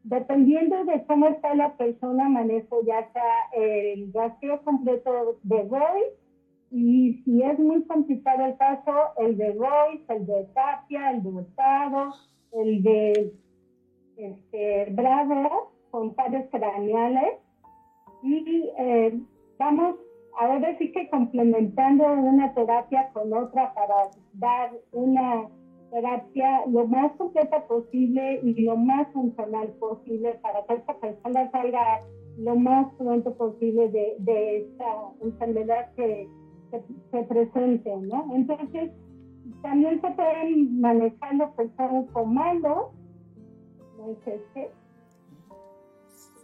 dependiendo de cómo está la persona, manejo ya sea el rastreo completo de Roy y si es muy complicado el caso, el de Roy, el de Tapia, el de Hurtado, el de este, bravo con pares craneales y eh, vamos ahora sí que complementando una terapia con otra para dar una terapia lo más completa posible y lo más funcional posible para que esta persona salga lo más pronto posible de, de esta enfermedad que se, presente, ¿no? Entonces, también se pueden manejar los que son comandos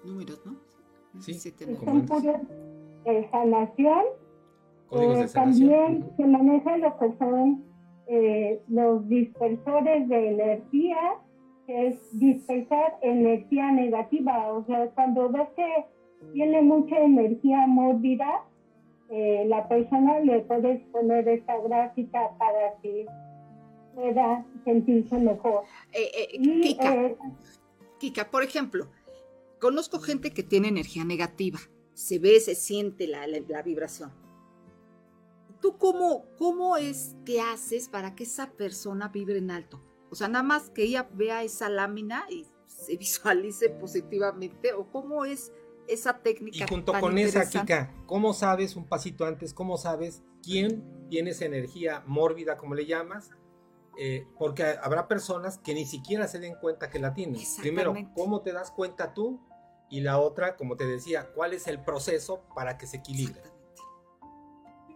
Números, ¿no? Sí, son puros de sanación. Eh, también se maneja lo que son eh, los dispersores de energía, que es dispersar energía negativa. O sea, cuando ves que tiene mucha energía mórbida, eh, la persona le puedes poner esta gráfica para que pueda sentirse mejor. Eh, eh, eh, Kika, por ejemplo, conozco gente que tiene energía negativa. Se ve, se siente la, vibración. ¿Tú cómo, cómo es que haces para que esa persona vibre en alto? O sea, nada más que ella vea esa lámina y se (laughs) visualice positivamente, o cómo es esa técnica. Y junto con esa, Kika, ¿cómo sabes un pasito antes? ¿Cómo sabes quién tiene esa energía mórbida, como le llamas? Eh, porque habrá personas que ni siquiera se den cuenta que la tienen. Primero, ¿cómo te das cuenta tú? Y la otra, como te decía, ¿cuál es el proceso para que se equilibre?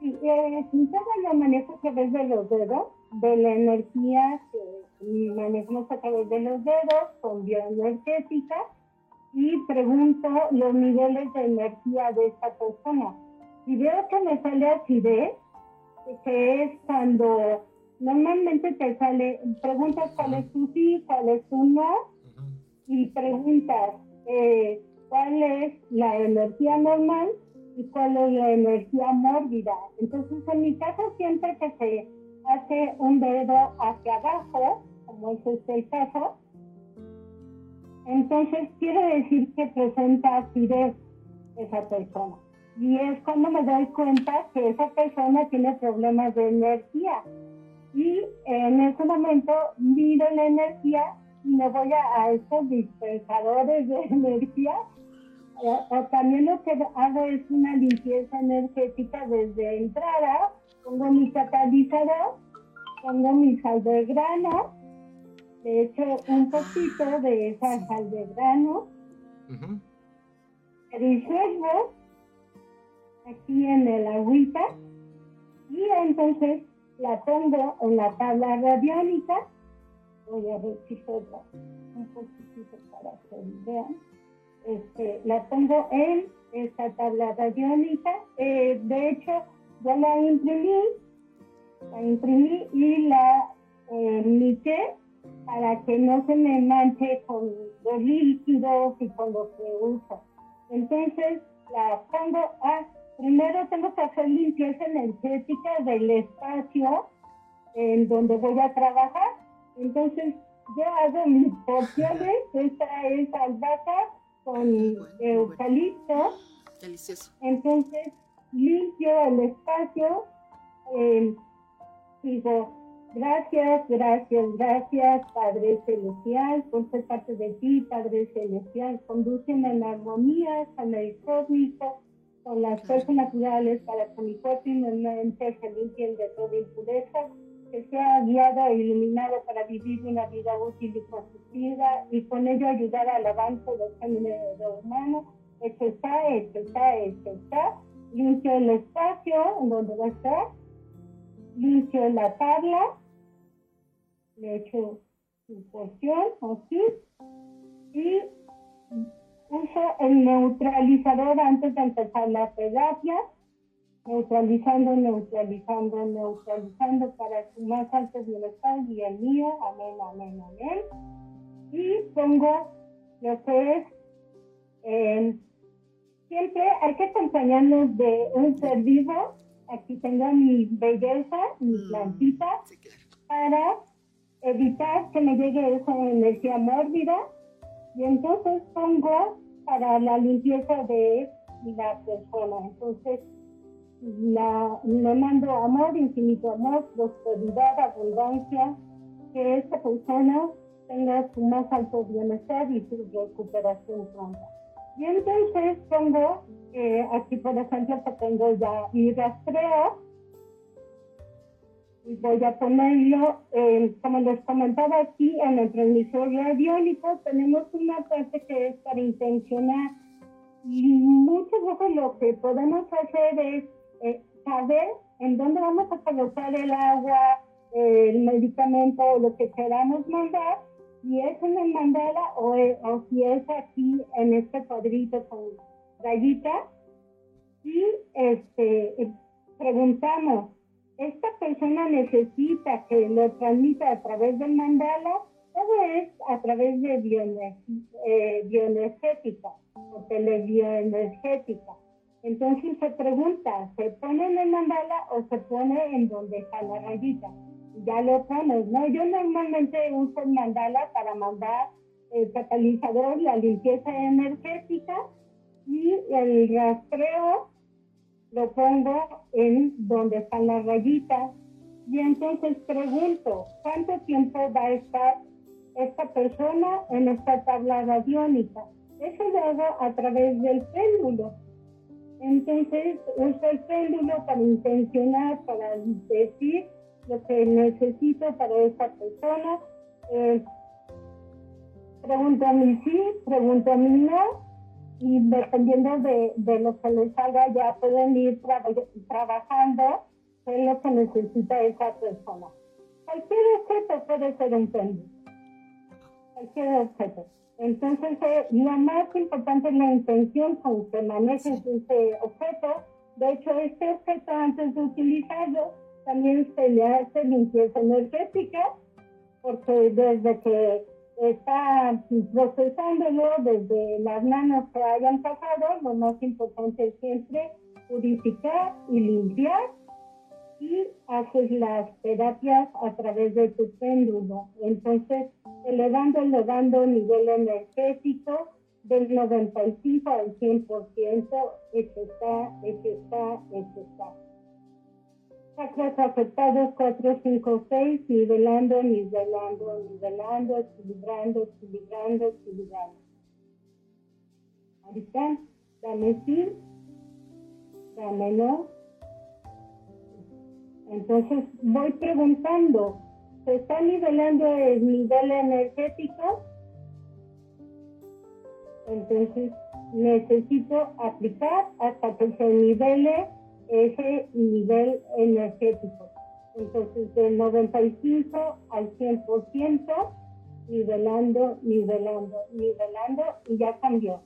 Eh, yo manejo a través de los dedos, de la energía que manejamos a través de los dedos, con bioenergética, y pregunto los niveles de energía de esta persona. Y veo que me sale acidez, que es cuando normalmente te sale, preguntas cuál es tu sí, cuál es tu no, y preguntas eh, cuál es la energía normal y cuál es la energía mórbida. Entonces, en mi caso, siempre que se hace un dedo hacia abajo, como es este el caso, entonces quiere decir que presenta acidez esa persona. Y es cuando me doy cuenta que esa persona tiene problemas de energía. Y en ese momento mido la energía y me voy a, estos dispensadores de (laughs) energía. O, también lo que hago es una limpieza energética desde entrada. Pongo mi catalizador, pongo mi sal de grano de hecho un poquito de esa sal de grano. Uh disuelvo aquí en el agüita y entonces la pongo en la tabla radiónica. Voy a ver si puedo un poquitito para que vean. Este, la pongo en esta tabla radiónica. Eh, de hecho, yo la imprimí, la imprimí y la eh, para que no se me manche con los líquidos y con lo que uso. Entonces la pongo a, primero tengo que hacer limpieza energética del espacio en donde voy a trabajar. Entonces yo hago mis porciones, esta es albahaca con eucalipto. Delicioso. Entonces limpio el espacio, eh, digo, Gracias, gracias, gracias, Padre Celestial, por ser parte de ti, Padre Celestial. Condúceme en armonía con el cósmico, con las fuerzas naturales, para que mi cuerpo y mi mente se limpien de toda impureza, que sea guiado e iluminado para vivir una vida útil y constructiva y con ello ayudar al avance del género humano. Esto está, esto está, esto está. Limpio el espacio donde va a estar. Limpio la tabla le echo su porción así y uso el neutralizador antes de empezar la terapia, neutralizando, neutralizando, neutralizando para su más alto bienestar y el mío, amén, amén, amén. Y pongo lo que es, eh, siempre hay que acompañarnos de un ser vivo, aquí tengo mi belleza, mi mm, plantita, para evitar que me llegue esa energía mórbida y entonces pongo para la limpieza de la persona. Entonces le mando amor, infinito amor, prosperidad, abundancia, que esta persona tenga su más alto bienestar y su recuperación pronta. Y entonces pongo, eh, aquí por ejemplo que tengo ya mi rastreo, voy a ponerlo, como les comentaba aquí, en el transmisor radiónico tenemos una parte que es para intencionar. Y muchas veces lo que podemos hacer es eh, saber en dónde vamos a colocar el agua, el medicamento o lo que queramos mandar, si es en el mandala o, eh, o si es aquí en este cuadrito con rayita y este, preguntamos esta persona necesita que lo transmita a través del mandala, todo es a través de eh, bioenergética o telebioenergética. Entonces se pregunta, ¿se pone en el mandala o se pone en donde está la rayita? Ya lo pones, ¿no? Yo normalmente uso el mandala para mandar el catalizador, la limpieza energética y el rastreo lo pongo en donde están las rayitas y entonces pregunto, ¿cuánto tiempo va a estar esta persona en esta tabla radiónica? Eso lo hago a través del péndulo. Entonces uso el péndulo para intencionar, para decir lo que necesito para esa persona. Eh, pregunto a mí sí, pregunto a mí no, y dependiendo de, de lo que les haga ya pueden ir trabajando qué es lo que necesita esa persona. Cualquier objeto puede ser un péndulo. Cualquier objeto. Entonces, eh, lo más importante es la intención con que manejes ese objeto. De hecho, este objeto antes de utilizarlo también se le hace limpieza energética, porque desde que está procesándolo, desde las manos que hayan pasado, lo más importante es siempre purificar y limpiar y haces las terapias a través de tu péndulo. Entonces, elevando, elevando nivel energético del 95 al 100%, hecho está, hecho está, hecho está. Chakras afectados 4, 5, 6, nivelando, nivelando, nivelando, equilibrando, equilibrando, equilibrando. Ahorita, dame sí, dame no, entonces voy preguntando, ¿se está nivelando el nivel energético? Entonces necesito aplicar hasta que se nivele ese nivel energético. Entonces del 95 al 100%, nivelando, nivelando, nivelando y ya cambió.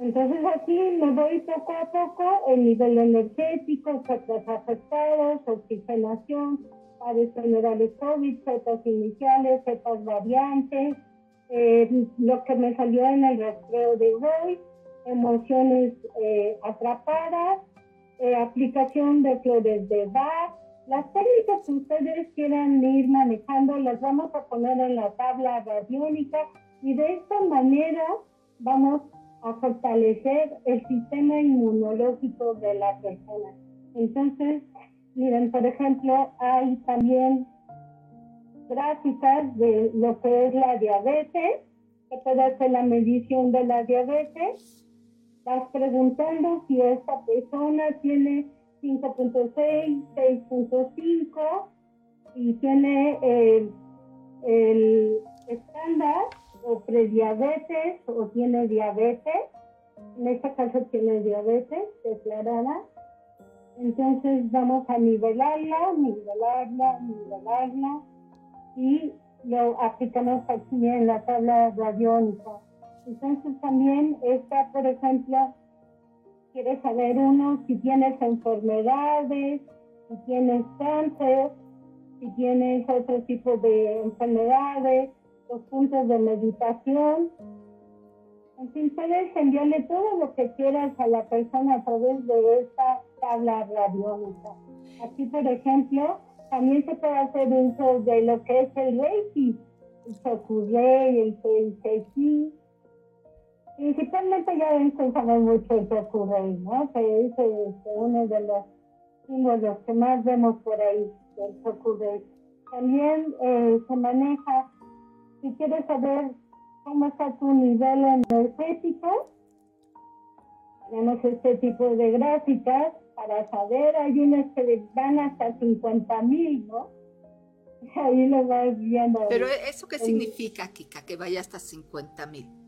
Entonces aquí me voy poco a poco el nivel energético, chakras afectados, oxigenación, pares generales COVID, cepas iniciales, cepas variantes, eh, lo que me salió en el rastreo de hoy, emociones eh, atrapadas, eh, aplicación de flores de Bach. Las técnicas que ustedes quieran ir manejando las vamos a poner en la tabla radiónica y de esta manera vamos a fortalecer el sistema inmunológico de la persona. Entonces, miren, por ejemplo, hay también gráficas de lo que es la diabetes, que puede hacer la medición de la diabetes. Vas preguntando si esta persona tiene 5.6, 6.5 y tiene el, el estándar o prediabetes o tiene diabetes, en este caso tiene diabetes declarada, entonces vamos a nivelarla, nivelarla, nivelarla y lo aplicamos aquí en la tabla radiónica. Entonces también está, por ejemplo, quiere saber uno si tienes enfermedades, si tienes cáncer, si tienes otro tipo de enfermedades, los puntos de meditación. En fin, puedes enviarle todo lo que quieras a la persona a través de esta tabla radiónica. Aquí, por ejemplo, también se puede hacer uso de lo que es el Reiki, el Sokurei, el Seiki. Principalmente ya ven que mucho el Sokurei, ¿no? Que es este, uno de los símbolos que más vemos por ahí, el Sokurei. También eh, se maneja si quieres saber cómo está tu nivel energético, tenemos este tipo de gráficas para saber, hay unas que van hasta 50 mil, ¿no? (laughs) Ahí lo vas viendo. Pero ¿eso qué significa, Kika, que vaya hasta 50 mil?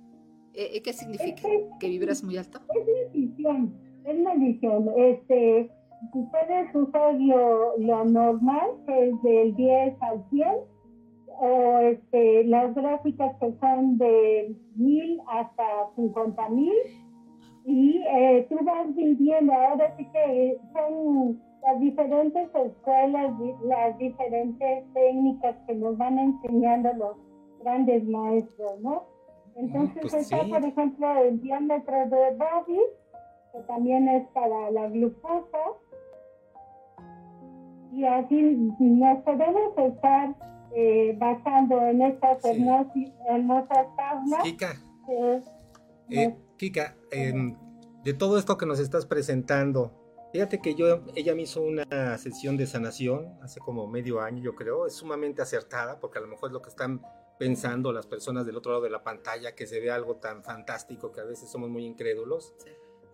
¿Eh, ¿Eh, ¿Qué significa? ¿Que vibras muy alto? Es medición, es medición. Este, puedes usar lo, lo normal, que es del 10 al 100, o este, las gráficas que son de mil hasta cincuenta mil y eh, tú vas viviendo, ahora sí que son las diferentes escuelas, las diferentes técnicas que nos van enseñando los grandes maestros, ¿no? Entonces pues está, por ejemplo, el diámetro de Bobby, que también es para la glucosa, y así nos podemos estar eh, basando en estas hermosas, tablas. Kika, eh, Kika de todo esto que nos estás presentando, fíjate que yo, ella me hizo una sesión de sanación hace como medio año, yo creo, es sumamente acertada, porque a lo mejor es lo que están pensando las personas del otro lado de la pantalla que se ve algo tan fantástico que a veces somos muy incrédulos.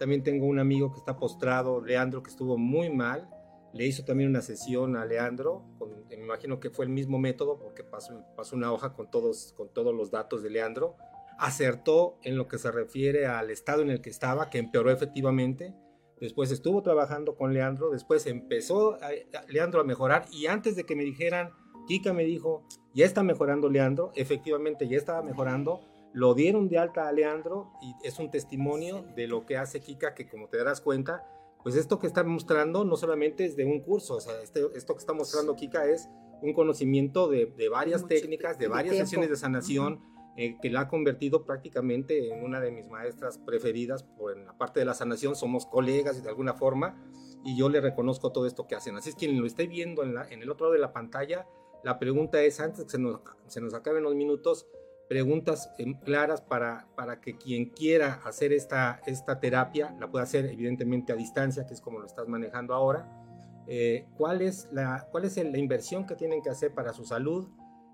También tengo un amigo que está postrado, Leandro, que estuvo muy mal. Le hizo también una sesión a Leandro, me imagino que fue el mismo método porque pasó, pasó una hoja con todos, con todos los datos de Leandro. Acertó en lo que se refiere al estado en el que estaba, que empeoró efectivamente. Después estuvo trabajando con Leandro, después empezó Leandro a mejorar y antes de que me dijeran, Kika me dijo, ya está mejorando Leandro, efectivamente ya estaba mejorando, lo dieron de alta a Leandro y es un testimonio de lo que hace Kika, que como te darás cuenta, pues esto que está mostrando no solamente es de un curso, o sea, este, esto que está mostrando Kika es un conocimiento de, varias técnicas, de varias sesiones de sanación, eh, que la ha convertido prácticamente en una de mis maestras preferidas por en la parte de la sanación, somos colegas de alguna forma, y yo le reconozco todo esto que hacen. Así es quien lo esté viendo en, en el otro lado de la pantalla, la pregunta es, antes que se nos, se nos acaben los minutos, preguntas em, claras para, para que quien quiera hacer esta, esta terapia la pueda hacer evidentemente a distancia, que es como lo estás manejando ahora. Eh, ¿cuál, es la, ¿Cuál es la inversión que tienen que hacer para su salud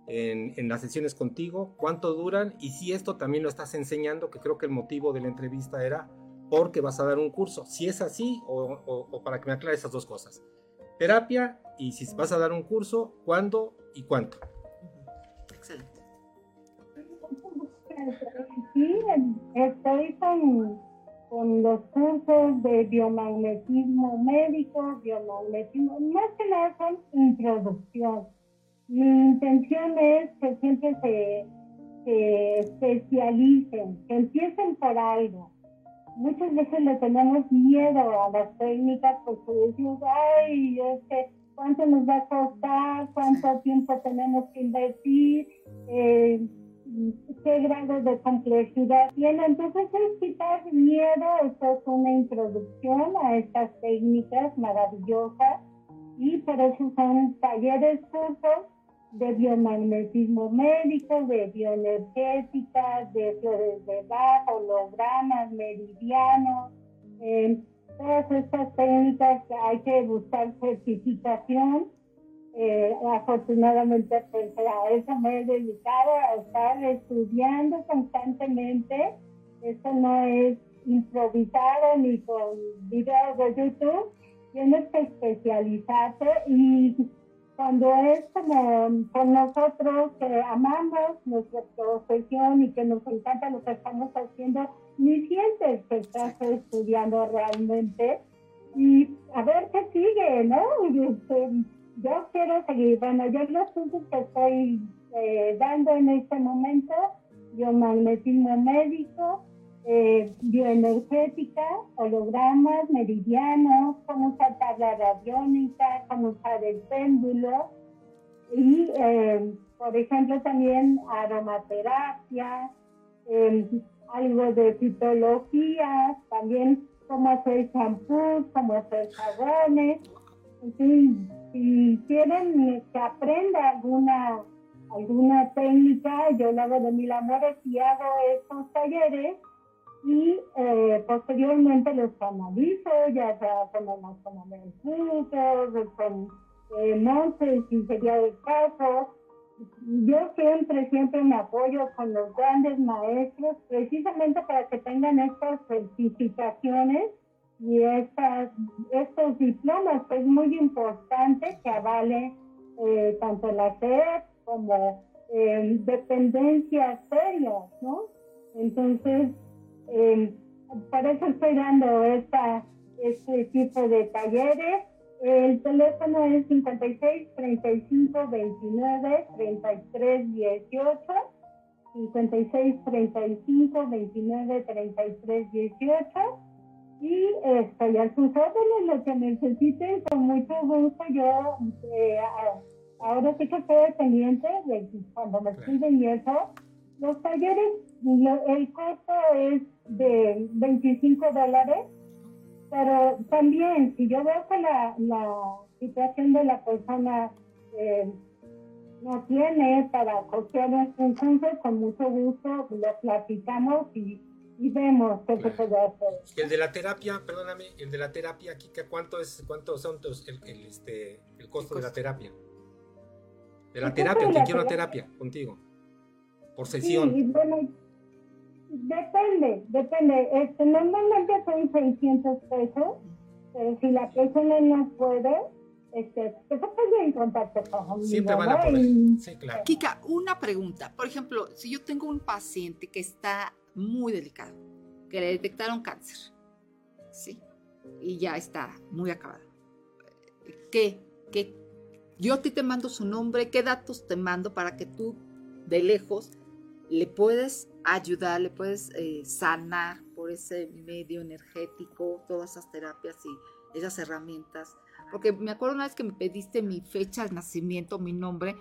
en, en, las sesiones contigo? ¿Cuánto duran? Y si esto también lo estás enseñando, que creo que el motivo de la entrevista era porque vas a dar un curso. Si es así, o, o para que me aclare esas dos cosas. Terapia y si vas a dar un curso, ¿cuándo y cuánto. Excelente. Sí, estoy con, con los cursos de biomagnetismo médico, biomagnetismo, más que nada son introducción. Mi intención es que siempre se, se especialicen, que empiecen por algo. Muchas veces le tenemos miedo a las técnicas porque decimos, ay, es que cuánto nos va a costar, cuánto tiempo tenemos que invertir, eh, qué grado de complejidad tiene. Entonces es quitar miedo, esto es una introducción a estas técnicas maravillosas y por eso son talleres cursos de biomagnetismo médico, de bioenergética, de flores de Bach, hologramas, meridianos. Eh, todas estas técnicas hay que buscar certificación. Eh, afortunadamente, pues a eso me he dedicado, a estar estudiando constantemente. Eso no es improvisado ni con videos de YouTube. Tienes que especializarte y cuando es como con nosotros que amamos nuestra profesión y que nos encanta lo que estamos haciendo, ni sientes que estás estudiando realmente. Y a ver qué sigue, ¿no? Este, yo quiero seguir, bueno, yo los cursos que estoy eh, dando en este momento, biomagnetismo médico, eh, bioenergética, hologramas, meridianos, cómo usar tabla radiónica, cómo usar el péndulo y, eh, por ejemplo, también aromaterapia, eh, algo de fitología, también cómo hacer champús, cómo hacer jabones. En si quieren que aprenda alguna, alguna técnica, yo lo hago de mil amores y hago estos talleres y eh, posteriormente los canalizo, ya sea con el con eh, Montes, si sería el caso. Yo siempre, siempre me apoyo con los grandes maestros, precisamente para que tengan estas certificaciones y estas, estos diplomas, que es muy importante que avale eh, tanto la SED como eh, dependencias serias, ¿no? Entonces, eh, por eso estoy dando esta, este tipo de talleres. El teléfono es 56 35 29 33 18. 56 35 29 33 18 y estoy a sus órdenes, lo que necesiten, con mucho gusto. Yo eh, ahora sí que estoy pendiente de cuando me escriben y eso. Los talleres, el costo es de 25 dólares, pero también si yo veo que la, la situación de la persona eh, no tiene para costear un curso, con mucho gusto lo platicamos y, y vemos qué se puede hacer. El de la terapia, perdóname, el de la terapia, Kika, ¿cuánto es, cuánto son el, el, este, el costo de la terapia? De la terapia, que quiero terapia contigo. por sesión. Sí, bueno, depende, depende. Este, normalmente son 600 pesos, si la persona no puede, este, se puede en contacto conmigo. Siempre van a poder. Y- Sí, claro. Kika, una pregunta. Por ejemplo, si yo tengo un paciente que está muy delicado, que le detectaron cáncer, ¿sí? Y ya está muy acabado. ¿Qué? ¿Qué? Yo a ti te mando su nombre, ¿qué datos te mando para que tú, de lejos, le puedes ayudar, le puedes eh, sanar por ese medio energético, todas esas terapias y esas herramientas? Porque me acuerdo una vez que me pediste mi fecha de nacimiento, mi nombre,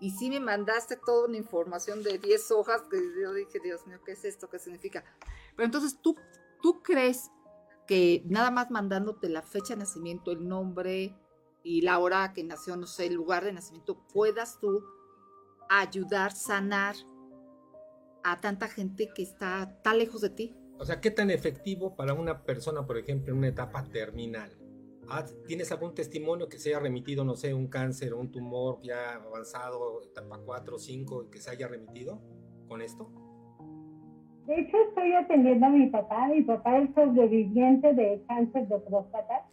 y sí me mandaste toda una información de 10 hojas que yo dije, Dios mío, ¿qué es esto? ¿Qué significa? Pero entonces, ¿tú, tú crees que nada más mandándote la fecha de nacimiento, el nombre y la hora que nació, no sé, el lugar de nacimiento, puedas tú ayudar, sanar a tanta gente que está tan lejos de ti? O sea, ¿qué tan efectivo para una persona, por ejemplo, en una etapa terminal? ¿Has- ¿Tienes algún testimonio que se haya remitido, no sé, un cáncer o un tumor ya avanzado, etapa 4 o 5, que se haya remitido con esto? De hecho, estoy atendiendo a mi papá. Mi papá es sobreviviente de cáncer de próstata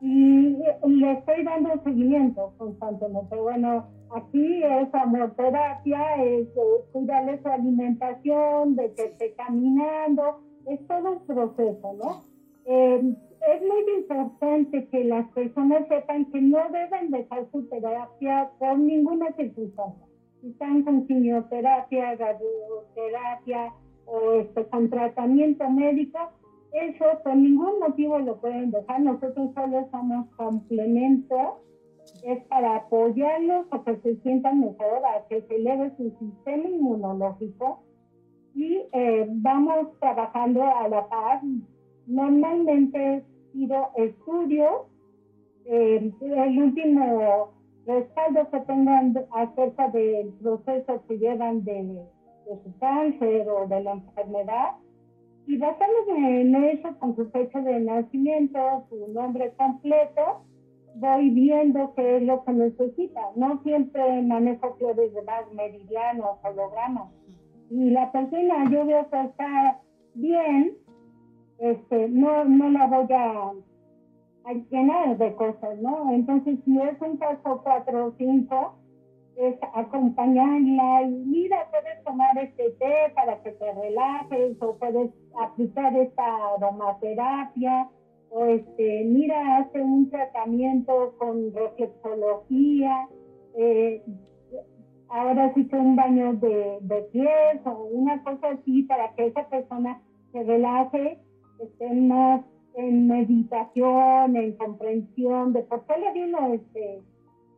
y le estoy dando seguimiento constantemente. Bueno, aquí es amorterapia, es cuidarle su alimentación, de que esté caminando, es todo un proceso, ¿no? Eh, es muy importante que las personas sepan que no deben dejar su terapia por ninguna circunstancia. Si están con quimioterapia, radioterapia, o este, con tratamiento médico, eso por ningún motivo lo pueden dejar. Nosotros solo somos complemento, es para apoyarlos a que se sientan mejor, a que se eleve su sistema inmunológico y eh, vamos trabajando a la par. Normalmente pido estudios. Eh, el último respaldo que tengan acerca del proceso que llevan de de su cáncer o de la enfermedad y basándome en eso con su fecha de nacimiento, su nombre completo, voy viendo qué es lo que necesita. No siempre manejo flores de más meridianos, hologramas. Y la persona yo veo que está bien, este, no, no la voy a, llenar de cosas, ¿no? Entonces, si es un caso 4 o 5, es acompañarla y mira, puedes tomar este té para que te relajes o puedes aplicar esta aromaterapia o este, mira, hace un tratamiento con reflexología, eh, ahora sí que un baño de, de pies o una cosa así para que esa persona se relaje, esté más en meditación, en comprensión de por qué le vino este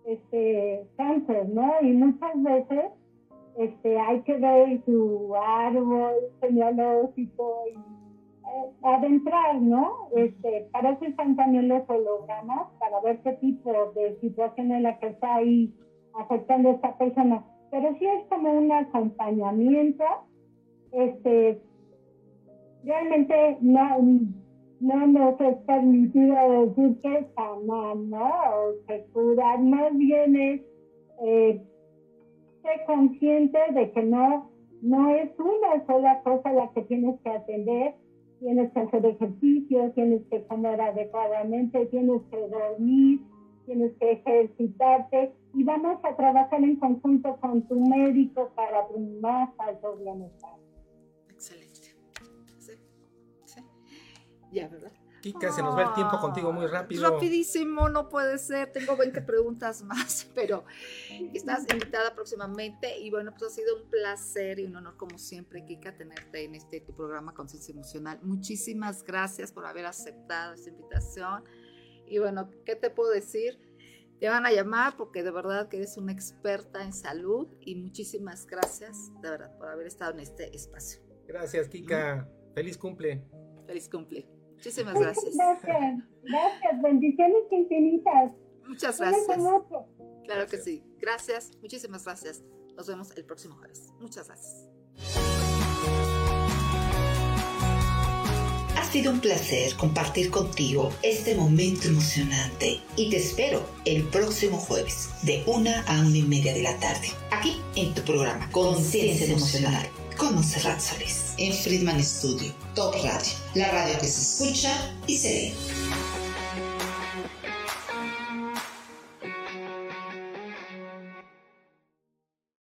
este cáncer, ¿no? Y muchas veces este hay que ver su árbol genealógico y adentrar, ¿no? Este, para eso están también los hologramas, para ver qué tipo de situación en la que está ahí afectando a esta persona. Pero sí es como un acompañamiento, este, realmente no, no nos es permitido decir que sanar, ¿no? O que curar, más bien es eh, ser consciente de que no, no es una sola cosa la que tienes que atender. Tienes que hacer ejercicio, tienes que comer adecuadamente, tienes que dormir, tienes que ejercitarte y vamos a trabajar en conjunto con tu médico para tu más alto bienestar. Excelente. Sí, sí. Ya, ¿verdad? Kika, se nos va el tiempo contigo muy rápido. Rapidísimo, no puede ser. Tengo 20 preguntas más, (laughs) pero estás invitada próximamente. Y bueno, pues ha sido un placer y un honor, como siempre, Kika, tenerte en este tu programa Conciencia Emocional. Muchísimas gracias por haber aceptado esta invitación. Y bueno, ¿qué te puedo decir? Te van a llamar porque de verdad que eres una experta en salud y muchísimas gracias, de verdad, por haber estado en este espacio. Gracias, Kika. Feliz cumple. Feliz cumple. Muchísimas gracias. Gracias. Bendiciones infinitas. Muchas gracias. Claro que sí. Gracias, muchísimas gracias. Nos vemos el próximo jueves. Muchas gracias. Ha sido un placer compartir contigo este momento emocionante y te espero el próximo jueves de una a una y media de la tarde aquí en tu programa Conciencia Emocional con Monserrat Solís en Friedman Studio, Top Radio, la radio que se escucha y se ve.